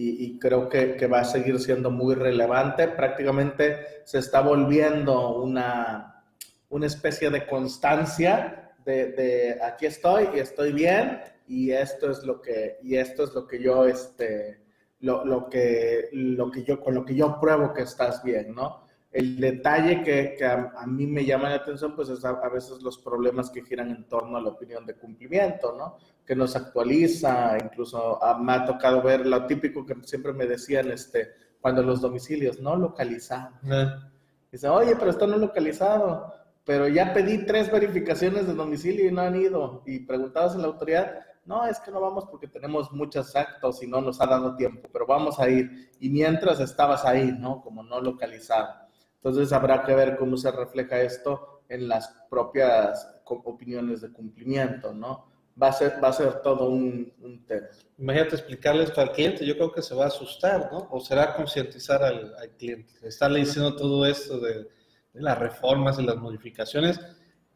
Y, creo que, va a seguir siendo muy relevante. Prácticamente se está volviendo una, una especie de constancia de, aquí estoy y estoy bien y esto es lo que, y esto es lo que yo, este, lo, lo, que, lo que yo, con lo que yo pruebo que estás bien, ¿no? El detalle que, que a, mí me llama la atención, pues es a, veces los problemas que giran en torno a la opinión de cumplimiento, ¿no? Que nos actualiza, incluso a, me ha tocado ver lo típico que siempre me decían, este, cuando los domicilios no localizados. Dice, oye, pero está no localizado pero ya pedí tres verificaciones de domicilio y no han ido. Y preguntabas a la autoridad, no, es que no vamos porque tenemos muchos actos y no nos ha dado tiempo, pero vamos a ir. Y mientras estabas ahí, ¿no? Como no localizado. Entonces habrá que ver cómo se refleja esto en las propias opiniones de cumplimiento, ¿no? Va a ser, va a ser todo un, un tema. Imagínate explicarle esto al cliente, yo creo que se va a asustar, ¿no? O será concientizar al, al cliente. Estarle diciendo todo esto de las reformas y las modificaciones,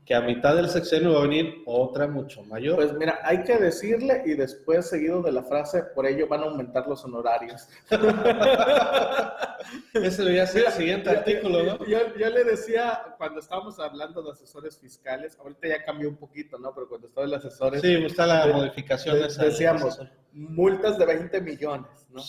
que a mitad del sexenio va a venir otra mucho mayor. Pues mira, hay que decirle y después seguido de la frase, por ello van a aumentar los honorarios. Ese debería ser el siguiente artículo, ¿no? Yo, yo, le decía, cuando estábamos hablando de asesores fiscales, ahorita ya cambió un poquito, ¿no? Pero cuando estaba el asesores... Sí, está la modificación. De, decíamos, multas de 20 millones, ¿no?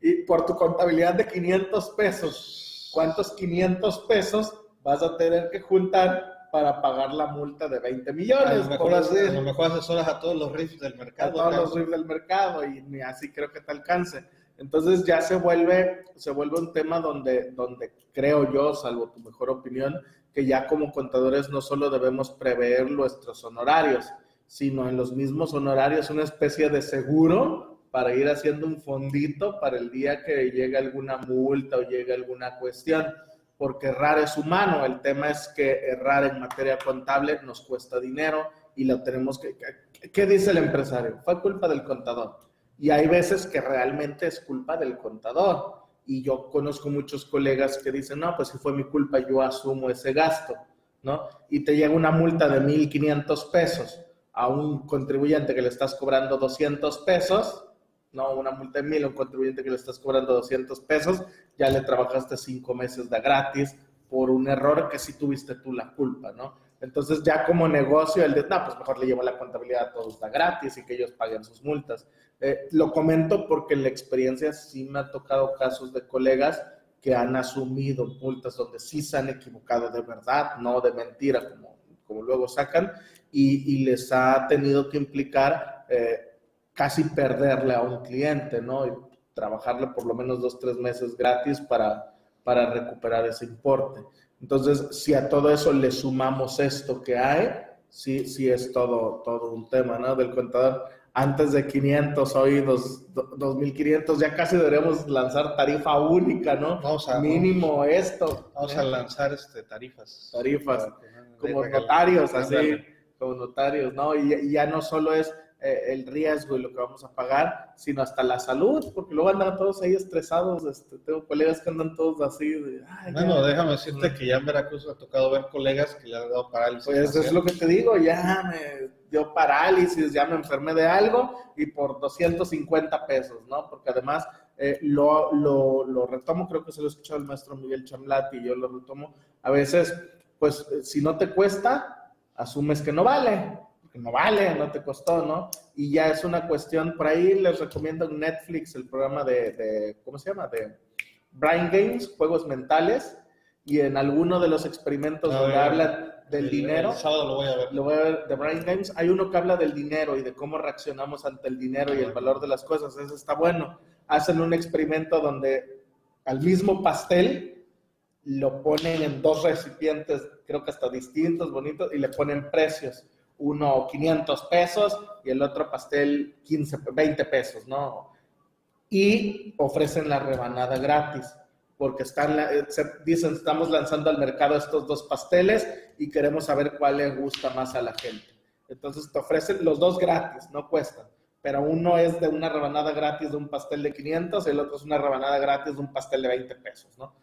Y por tu contabilidad de 500 pesos, ¿cuántos 500 pesos vas a tener que juntar para pagar la multa de 20 millones. A lo mejor, a lo mejor asesoras a todos los RIFs del mercado. A todos los RIFs del mercado y ni así creo que te alcance. Entonces ya se vuelve, se vuelve un tema donde, donde creo yo, salvo tu mejor opinión, que ya como contadores no solo debemos prever nuestros honorarios, sino en los mismos honorarios una especie de seguro para ir haciendo un fondito para el día que llegue alguna multa o llegue alguna cuestión porque errar es humano. El tema es que errar en materia contable nos cuesta dinero y lo tenemos que... ¿Qué dice el empresario? Fue culpa del contador. Y hay veces que realmente es culpa del contador. y yo conozco muchos colegas que dicen, no, pues si fue mi culpa, yo asumo ese gasto, ¿no? Y te llega una multa de 1.500 pesos a un contribuyente que le estás cobrando 200 pesos, no una multa de 1.000 a un contribuyente que le estás cobrando 200 pesos, ya le trabajaste cinco meses de gratis por un error que sí tuviste tú la culpa, ¿no? Entonces ya como negocio, el de, no, pues mejor le llevo la contabilidad a todos está gratis y que ellos paguen sus multas. Eh, lo comento porque en la experiencia sí me ha tocado casos de colegas que han asumido multas donde sí se han equivocado de verdad, no de mentira como, como luego sacan, y, y les ha tenido que implicar eh, casi perderle a un cliente, ¿no? Y trabajarle por lo menos dos, tres meses gratis para, para recuperar ese importe. Entonces, si a todo eso le sumamos esto que hay, sí, sí es todo, todo un tema, ¿no? Del contador. Antes de 500, hoy dos, 2500, ya casi deberíamos lanzar tarifa única, ¿no? Vamos a, Mínimo esto. Vamos a lanzar este, tarifas. Tarifas, como notarios, así, como notarios, ¿no? y ya no solo es eh, el riesgo y lo que vamos a pagar, sino hasta la salud, porque luego andan todos ahí estresados. Este, tengo colegas que andan todos así. bueno, déjame decirte que ya en Veracruz me ha tocado ver colegas que le han dado parálisis. Pues eso es lo que te digo, ya me dio parálisis, ya me enfermé de algo y por 250 pesos, ¿no? Porque además eh, lo, lo, lo, retomo, creo que se lo escuchó el maestro Miguel Chamlati y yo lo retomo. A veces, pues si no te cuesta, asumes que no vale no vale, no te costó, ¿no? Y ya es una cuestión, por ahí les recomiendo en Netflix el programa de, ¿cómo se llama? De Brain Games, juegos mentales, y en alguno de los experimentos donde hablan del dinero, lo voy a ver. Lo voy a ver, de Brain Games, hay uno que habla del dinero y de cómo reaccionamos ante el dinero y el valor de las cosas, eso está bueno. Hacen un experimento donde al mismo pastel lo ponen en dos recipientes, creo que hasta distintos, bonitos, y le ponen precios uno 500 pesos y el otro pastel 15, 20 pesos, ¿no? Y ofrecen la rebanada gratis, porque están, eh, dicen, estamos lanzando al mercado estos dos pasteles y queremos saber cuál le gusta más a la gente. Entonces te ofrecen los dos gratis, no cuestan, pero uno es de una rebanada gratis de un pastel de 500 y el otro es una rebanada gratis de un pastel de 20 pesos, ¿no?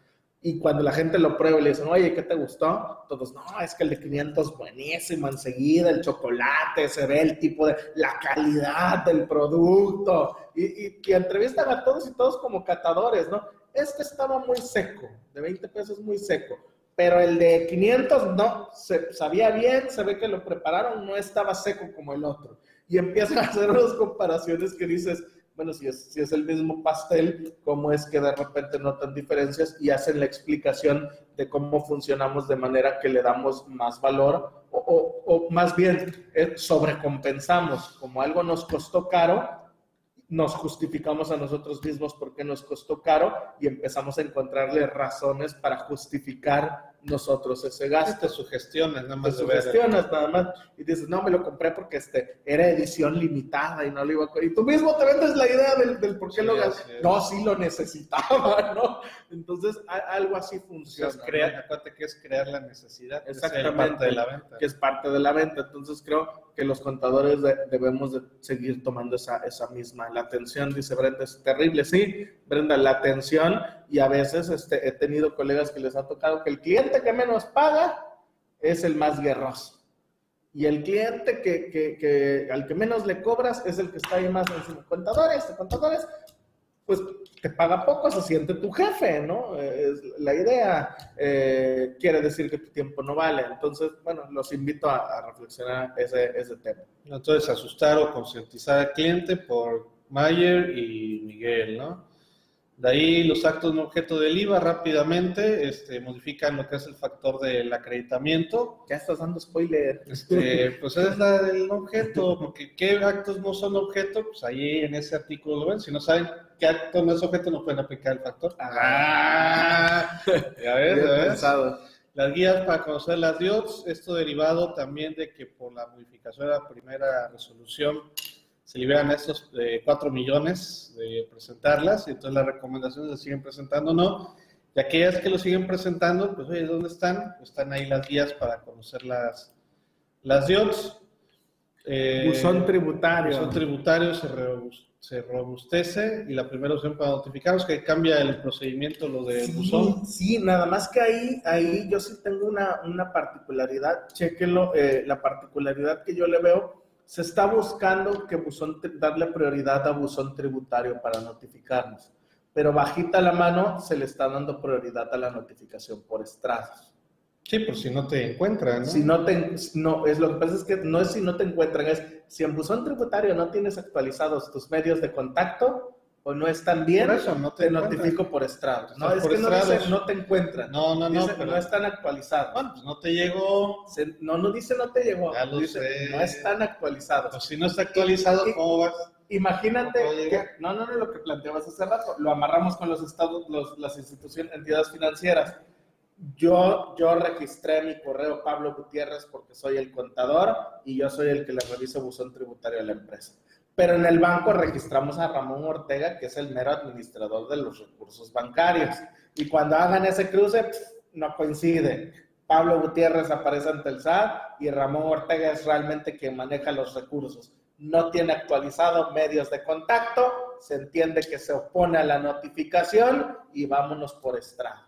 Y cuando la gente lo prueba y le dicen, oye, ¿qué te gustó? Todos, no, es que el de 500 es buenísimo, enseguida el chocolate, se ve el tipo de, la calidad del producto. Y, y, entrevistan a todos y todos como catadores, ¿no? Este estaba muy seco, de 20 pesos muy seco, pero el de 500 no, se, sabía bien, se ve que lo prepararon, no estaba seco como el otro. Y empiezan a hacer unas comparaciones que dices, bueno, si es, el mismo pastel, ¿cómo es que de repente notan diferencias y hacen la explicación de cómo funcionamos de manera que le damos más valor o más bien eh, sobrecompensamos, como algo nos costó caro, nos justificamos a nosotros mismos porque nos costó caro y empezamos a encontrarle razones para justificar nosotros ese gasto. sugestiones, nada más. sugestiones, nada más. Y dices, no, me lo compré porque este, era edición limitada y no lo iba a... Y tú mismo te vendes la idea del, del por qué lo gasté. No, sí lo necesitaba, ¿no? Entonces, algo así funciona. Crear, Acuérdate que es crear la necesidad. Exactamente. Es parte de la venta. Que es parte de la venta. Entonces, creo que los contadores debemos de seguir tomando esa, esa misma. La atención, dice Brenda, es terrible. Sí, Brenda, la atención y a veces este, he tenido colegas que les ha tocado que el cliente que menos paga es el más guerroso. Y el cliente que, que, que, al que menos le cobras es el que está ahí más encima. Contadores, contadores, pues te paga poco, se siente tu jefe, ¿no? Es la idea eh, quiere decir que tu tiempo no vale. Entonces, bueno, los invito a, a reflexionar ese, ese tema. Entonces, asustar o concientizar al cliente por Mayer y Miguel, ¿no? De ahí los actos no objeto del IVA rápidamente este, modifican lo que es el factor del acreditamiento. Ya estás dando spoiler. Este, pues es la del objeto, porque qué actos no son objeto, pues ahí en ese artículo lo ven. Si no saben qué acto no es objeto, no pueden aplicar el factor. Ah, ya ves, ya ves. Las guías para conocer las DIOTS, esto derivado también de que por la modificación de la primera resolución se liberan estos eh, 4 millones de presentarlas, y entonces las recomendaciones se siguen presentando o no. Y aquellas que lo siguen presentando, pues oye, ¿dónde están? Pues están ahí las guías para conocer las, las DIOTs. Eh, buzón tributario. Buzón tributario se, se robustece y la primera opción para notificar es que cambia el procedimiento, lo de buzón. Sí, nada más que ahí, ahí yo sí tengo una, una particularidad, chequenlo, eh, la particularidad que yo le veo, se está buscando que buzón, darle prioridad a buzón tributario para notificarnos, pero bajita la mano se le está dando prioridad a la notificación por estrados. Sí, pues si no te encuentran, ¿no? Si no te, no, es lo que pasa es que no es si no te encuentran, es si en buzón tributario no tienes actualizados tus medios de contacto o no están bien, eso, no te, notifico por estrado. No, es que no, te encuentran. No, no, no. no están actualizados. Bueno, pues no te llegó. no, no dice no te llegó. Ya lo dice, sé. No están actualizados. Pues si no está actualizado, ¿cómo vas? Imagínate que, no, no, no, lo que planteabas hace rato, lo amarramos con los estados, los, las instituciones, entidades financieras yo, yo registré mi correo Pablo Gutiérrez porque soy el contador y yo soy el que le reviso buzón tributario a la empresa. Pero en el banco registramos a Ramón Ortega, que es el mero administrador de los recursos bancarios. Y cuando hagan ese cruce, no coincide. Pablo Gutiérrez aparece ante el SAT y Ramón Ortega es realmente quien maneja los recursos. No tiene actualizado medios de contacto, se entiende que se opone a la notificación y vámonos por estrado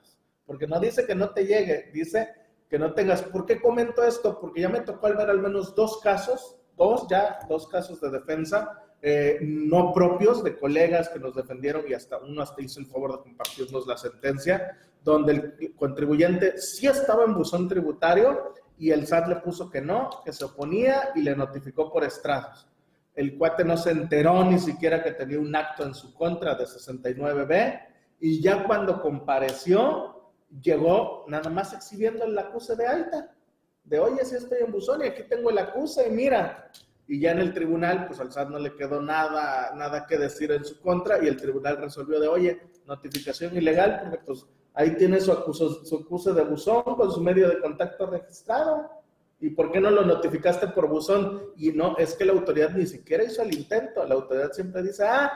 porque no dice que no te llegue, dice que no tengas. ¿Por qué comento esto? Porque ya me tocó al ver al menos dos casos, dos ya, dos casos de defensa eh, no propios de colegas que nos defendieron y hasta uno hasta hizo el favor de compartirnos la sentencia, donde el contribuyente sí estaba en buzón tributario y el SAT le puso que no, que se oponía y le notificó por estrados. El cuate no se enteró ni siquiera que tenía un acto en su contra de 69B y ya cuando compareció llegó nada más exhibiendo el acuse de alta, de oye, si estoy en buzón y aquí tengo el acuse, mira. Y ya en el tribunal, pues al SAT no le quedó nada, nada que decir en su contra y el tribunal resolvió de, oye, notificación ilegal, porque pues ahí tiene su acuse, su acuse de buzón con su medio de contacto registrado. ¿Y por qué no lo notificaste por buzón? Y no, es que la autoridad ni siquiera hizo el intento. La autoridad siempre dice, ah,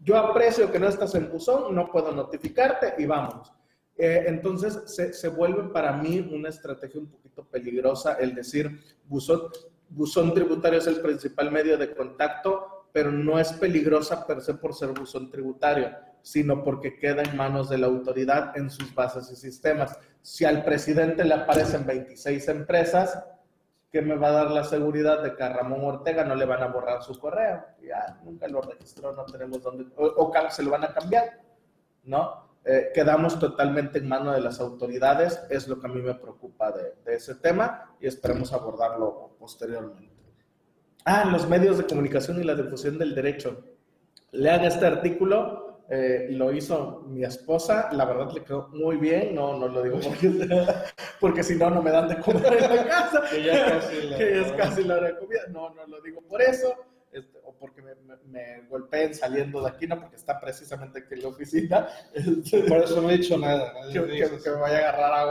yo aprecio que no estás en buzón, no puedo notificarte y vamos. Eh, entonces se, vuelve para mí una estrategia un poquito peligrosa el decir buzón, buzón tributario es el principal medio de contacto, pero no es peligrosa per se por ser buzón tributario, sino porque queda en manos de la autoridad en sus bases y sistemas. Si al presidente le aparecen 26 empresas, ¿qué me va a dar la seguridad de que a Ramón Ortega no le van a borrar su correo? Ya, nunca lo registró, no tenemos dónde, o, o se lo van a cambiar, ¿no? Eh, quedamos totalmente en manos de las autoridades, es lo que a mí me preocupa de, ese tema y esperemos abordarlo posteriormente. Ah, los medios de comunicación y la difusión del derecho. Lean este artículo, eh, lo hizo mi esposa, la verdad le quedó muy bien, no, no lo digo porque, porque si no, no me dan de comer en la casa, que ya casi que es casi la hora de comida, no, no lo digo por eso, este, o porque me, me, golpeen saliendo de aquí, no porque está precisamente aquí en la oficina. Este, Por eso no he dicho nada. Que, me vaya a agarrar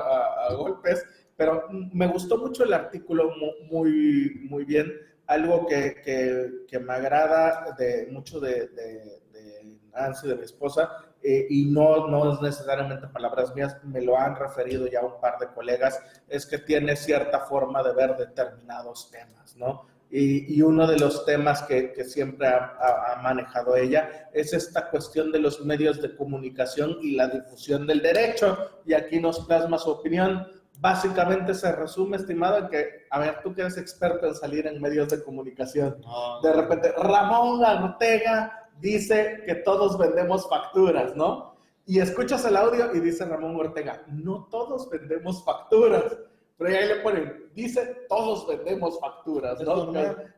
a, golpes. Pero me gustó mucho el artículo, muy, muy bien. Algo que, que, que me agrada de mucho de, de, de Nancy, de mi esposa, eh, y no, no es necesariamente palabras mías, me lo han referido ya un par de colegas, es que tiene cierta forma de ver determinados temas, ¿no? Y, uno de los temas que, que siempre ha, manejado ella es esta cuestión de los medios de comunicación y la difusión del derecho. Y aquí nos plasma su opinión. Básicamente se resume, estimado, en que, a ver, tú que eres experto en salir en medios de comunicación, de repente, Ramón Ortega dice que todos vendemos facturas, ¿no? Y escuchas el audio y dice Ramón Ortega, no todos vendemos facturas pero ahí le ponen, dice, todos vendemos facturas, ¿no?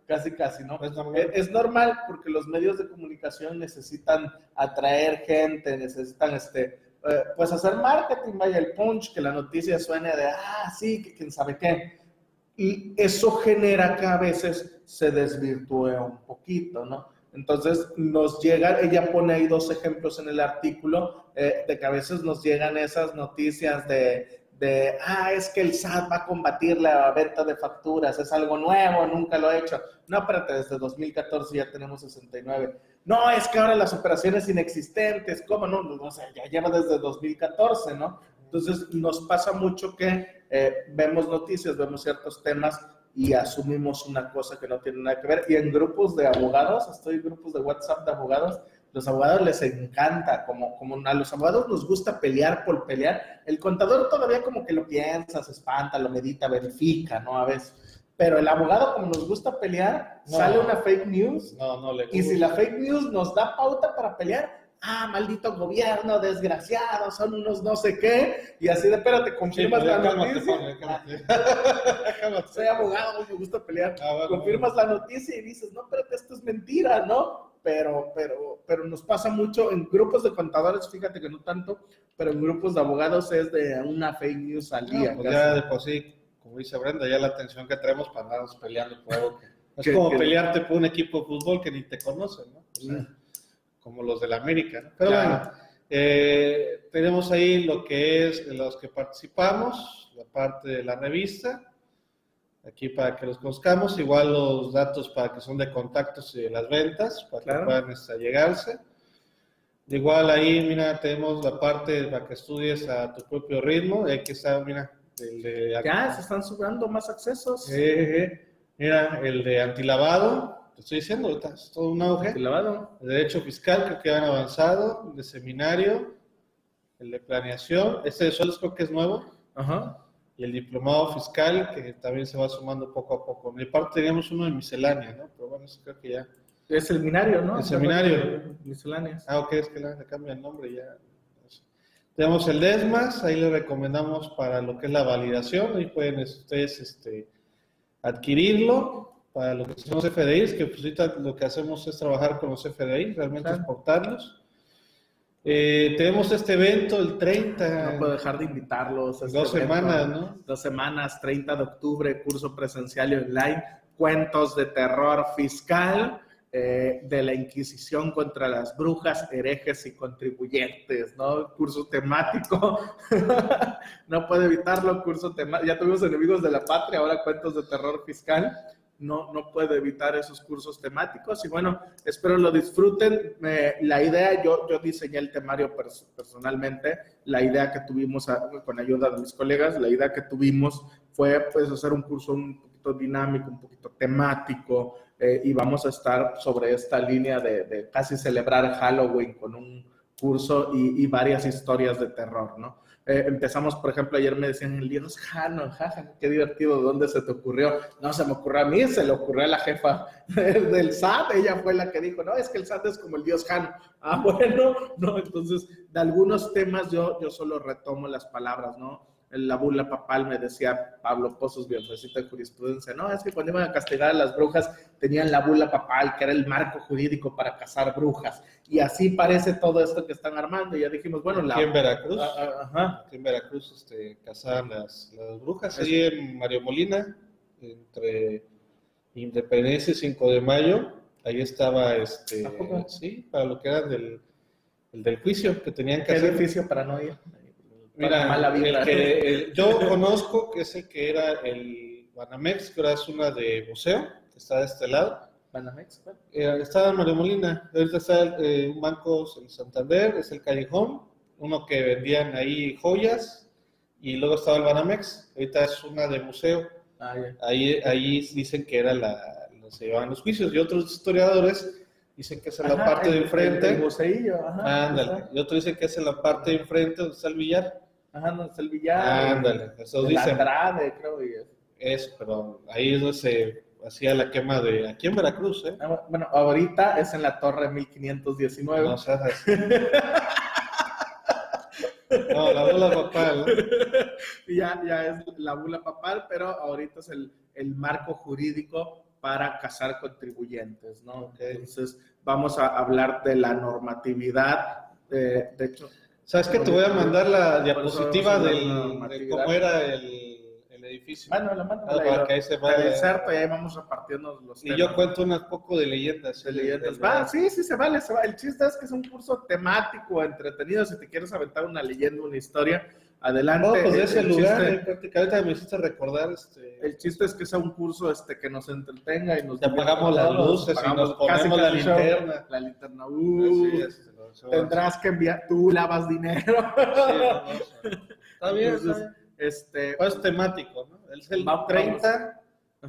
Casi, casi, ¿no? Es normal. Es, normal porque los medios de comunicación necesitan atraer gente, necesitan, este, eh, pues hacer marketing, vaya el punch, que la noticia suene de, ah, sí, que quién sabe qué. Y eso genera que a veces se desvirtúe un poquito, ¿no? Entonces nos llega, ella pone ahí dos ejemplos en el artículo eh, de que a veces nos llegan esas noticias de de, ah, es que el SAT va a combatir la venta de facturas, es algo nuevo, nunca lo he hecho. No, espérate, desde 2014 ya tenemos 69. No, es que ahora las operaciones inexistentes, ¿cómo no? No sé, ya lleva desde 2014, ¿no? Entonces nos pasa mucho que eh, vemos noticias, vemos ciertos temas y asumimos una cosa que no tiene nada que ver. Y en grupos de abogados, estoy en grupos de WhatsApp de abogados, los abogados les encanta, como, como a los abogados nos gusta pelear por pelear. El contador todavía como que lo piensa, se espanta, lo medita, verifica, ¿no? A veces. Pero el abogado, como nos gusta pelear, sale una fake news. No, no le Y si la fake news nos da pauta para pelear, ah, maldito gobierno, desgraciado, son unos no sé qué, y así de, espérate, confirmas la noticia. Soy abogado, me gusta pelear. Ah, confirmas la noticia y dices, no, espérate, esto es mentira, ¿no? Pero, pero, pero nos pasa mucho en grupos de contadores, fíjate que no tanto, pero en grupos de abogados es de una fake news al día. pues ya de por sí, como dice Brenda, ya la atención que traemos para andarnos peleando por algo que... Es como pelearte por un equipo de fútbol que ni te conoce, ¿no? Como los de la América. Pero bueno, eh, tenemos ahí lo que es de los que participamos, la parte de la revista, aquí para que los conozcamos, igual los datos para que son de contactos y de las ventas, para que puedan este, llegarse. Igual ahí, mira, tenemos la parte para que estudies a tu propio ritmo, hay que está, mira, el de... Ya, se están subiendo más accesos. mira, el de antilavado, estoy diciendo, es todo un auge. Lavado. El derecho fiscal, creo que han avanzado, el de seminario, el de planeación, este de sueldos creo que es nuevo. Ajá. Y el diplomado fiscal, que también se va sumando poco a poco. En mi parte teníamos uno de miscelánea, ¿no? Pero bueno, eso creo que ya. Es el seminario, ¿no? El seminario. Misceláneas. Ah, ok, es que le cambia el nombre ya. Tenemos el DESMAS, ahí le recomendamos para lo que es la validación, ahí pueden ustedes este, adquirirlo para lo que son los FDIs, que pues ahorita lo que hacemos es trabajar con los FDI, realmente exportarlos. Eh, tenemos este evento el 30. No puedo dejar de invitarlos. Este dos semanas, ¿no? Dos semanas, 30 de octubre, curso presencial y online, cuentos de terror fiscal. Eh, de la Inquisición contra las brujas, herejes y contribuyentes, ¿no? Curso temático, no puedo evitarlo, curso temático, ya tuvimos enemigos de la patria, ahora cuentos de terror fiscal no, no puedo evitar esos cursos temáticos y bueno, espero lo disfruten. la idea, yo, yo diseñé el temario personalmente, la idea que tuvimos con ayuda de mis colegas, la idea que tuvimos fue pues hacer un curso un poquito dinámico, un poquito temático eh, y vamos a estar sobre esta línea de casi celebrar Halloween con un curso y, y varias historias de terror, ¿no? Eh, empezamos, por ejemplo, ayer me decían, el Dios Jano, jaja, qué divertido, ¿dónde se te ocurrió? No se me ocurrió a mí, se le ocurrió a la jefa del SAT, ella fue la que dijo, no, es que el SAT es como el Dios Jano. Ah, bueno, no, entonces, de algunos temas yo, yo solo retomo las palabras, ¿no? la bula papal, me decía Pablo Pozos, biografía de jurisprudencia, no, es que cuando iban a castigar a las brujas tenían la bula papal, que era el marco jurídico para cazar brujas, y así parece todo esto que están armando, y ya dijimos, bueno, la... Aquí en Veracruz, ajá. aquí en Veracruz este, cazaban las, las brujas, ahí en Mario Molina, entre Independencia y 5 de Mayo, ahí estaba, este, sí, para lo que era del, el del juicio que tenían que ¿Qué edificio para no ir? Mira, el que yo conozco que es el que era el Banamex, que ahora es una de museo, que está de este lado. ¿Banamex? Eh, estaba en María Molina, ahorita está eh, un banco en Santander, es el Callejón, uno que vendían ahí joyas, y luego estaba el Banamex, ahorita es una de museo. Ah, ahí, ahí dicen que era la, se llevaban los juicios, y otros historiadores dicen que es en la parte de enfrente. El, ajá. Ándale. Y otros dicen que es en la parte de enfrente donde está el billar. Ajá, no, es el Villar. Ándale, eso dice. Andrade, creo. Y eso, pero ahí es donde se hacía la quema de. Aquí en Veracruz, ¿eh? Ah, bueno, ahorita es en la torre 1519. No seas así. no, la bula papal. ya, ya es la bula papal, pero ahorita es el, el marco jurídico para casar contribuyentes, ¿no? Entonces, vamos a hablar de la normatividad. de hecho, ¿Sabes que te voy a mandar la diapositiva del, de cómo era el, el edificio? Bueno, la mando. Ah, para que ahí se vaya. y ahí vamos repartiendo los Y yo cuento un poco de leyendas. De leyendas. Va, sí, sí, se vale, se va. El chiste es que es un curso temático, entretenido. Si te quieres aventar una leyenda, una historia, adelante. No, pues de ese lugar, chiste, prácticamente me hiciste recordar. Este... El chiste es que sea un curso este, que nos entretenga y nos... Te apagamos las luces y nos ponemos la linterna. La linterna, uh. Tendrás que enviar, tú lavas dinero. está bien, Este, pues temático, ¿no? Es el 30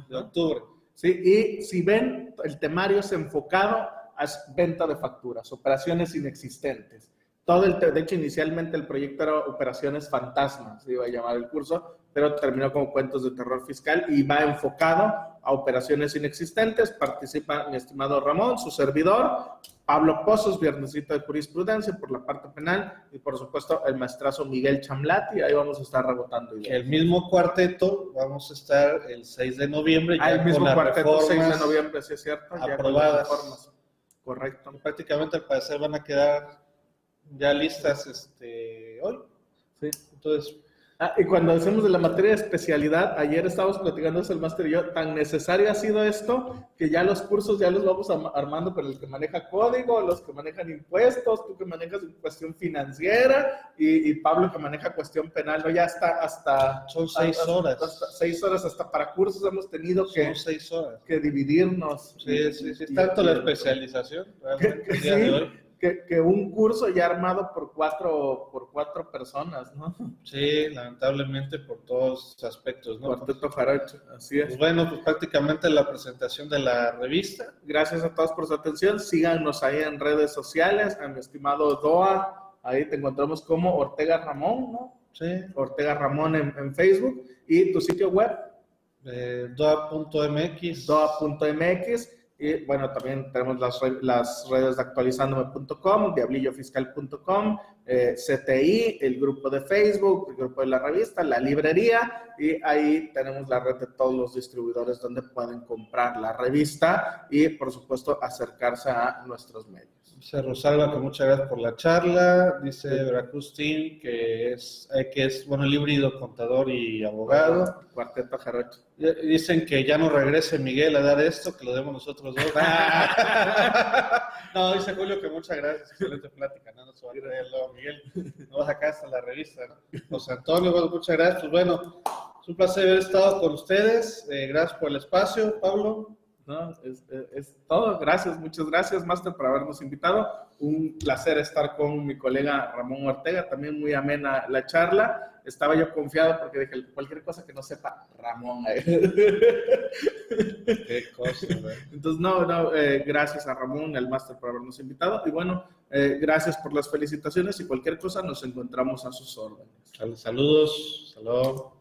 de octubre. Sí, y si ven, el temario es enfocado a venta de facturas, operaciones inexistentes. Todo el, de hecho, inicialmente el proyecto era operaciones fantasmas, se iba a llamar el curso, pero terminó como cuentos de terror fiscal y va enfocado a operaciones inexistentes. Participa mi estimado Ramón, su servidor, Pablo Pozos, viernesito de jurisprudencia por la parte penal y por supuesto el maestrazo Miguel Chamlati. Ahí vamos a estar rebotando. El mismo cuarteto, vamos a estar el 6 de noviembre. Ah, el mismo cuarteto, 6 de noviembre, sí es cierto. Aprobadas. Correcto. Prácticamente al parecer van a quedar ya listas este, hoy. Sí. Entonces, Ah, y cuando hacemos de la materia de especialidad, ayer estábamos platicando eso el máster y yo, tan necesario ha sido esto que ya los cursos ya los vamos armando para el que maneja código, los que manejan impuestos, tú que manejas cuestión financiera y, Pablo que maneja cuestión penal, ¿no? Ya está hasta... Son seis horas. seis horas, hasta para cursos hemos tenido que, seis horas. que dividirnos. Sí, sí, sí, tanto la especialización realmente el día de hoy que, un curso ya armado por cuatro, por cuatro personas, ¿no? Sí, lamentablemente por todos los aspectos, ¿no? Cuarteto Jarocho, así es. Pues bueno, pues prácticamente la presentación de la revista. Gracias a todos por su atención. Síganos ahí en redes sociales, a mi estimado Doa, ahí te encontramos como Ortega Ramón, ¿no? Sí. Ortega Ramón en, Facebook y tu sitio web. Eh, doa.mx. Doa.mx y bueno, también tenemos las, redes de actualizandome.com, diablillofiscal.com, eh, CTI, el grupo de Facebook, el grupo de la revista, la librería y ahí tenemos la red de todos los distribuidores donde pueden comprar la revista y por supuesto acercarse a nuestros medios. Dice Rosalba que muchas gracias por la charla. Dice Veracruz Team que es, eh, que es bueno, el híbrido contador y abogado. Cuarteto Jarocho. Dicen que ya no regrese Miguel a dar esto, que lo demos nosotros dos. no, dice Julio que muchas gracias. Excelente plática. No, no se va a creer Miguel. No vas acá hasta la revista. ¿no? José Antonio, bueno, muchas gracias. Pues bueno, es un placer haber estado con ustedes. Eh, gracias por el espacio, Pablo. ¿No? Es, todo. Gracias, muchas gracias, Master, por habernos invitado. Un placer estar con mi colega Ramón Ortega, también muy amena la charla. Estaba yo confiado porque dije, cualquier cosa que no sepa, Ramón. Qué cosa, Entonces, no, no, eh, gracias a Ramón, al Master, por habernos invitado. Y bueno, eh, gracias por las felicitaciones y cualquier cosa nos encontramos a sus órdenes. Saludos, saludos.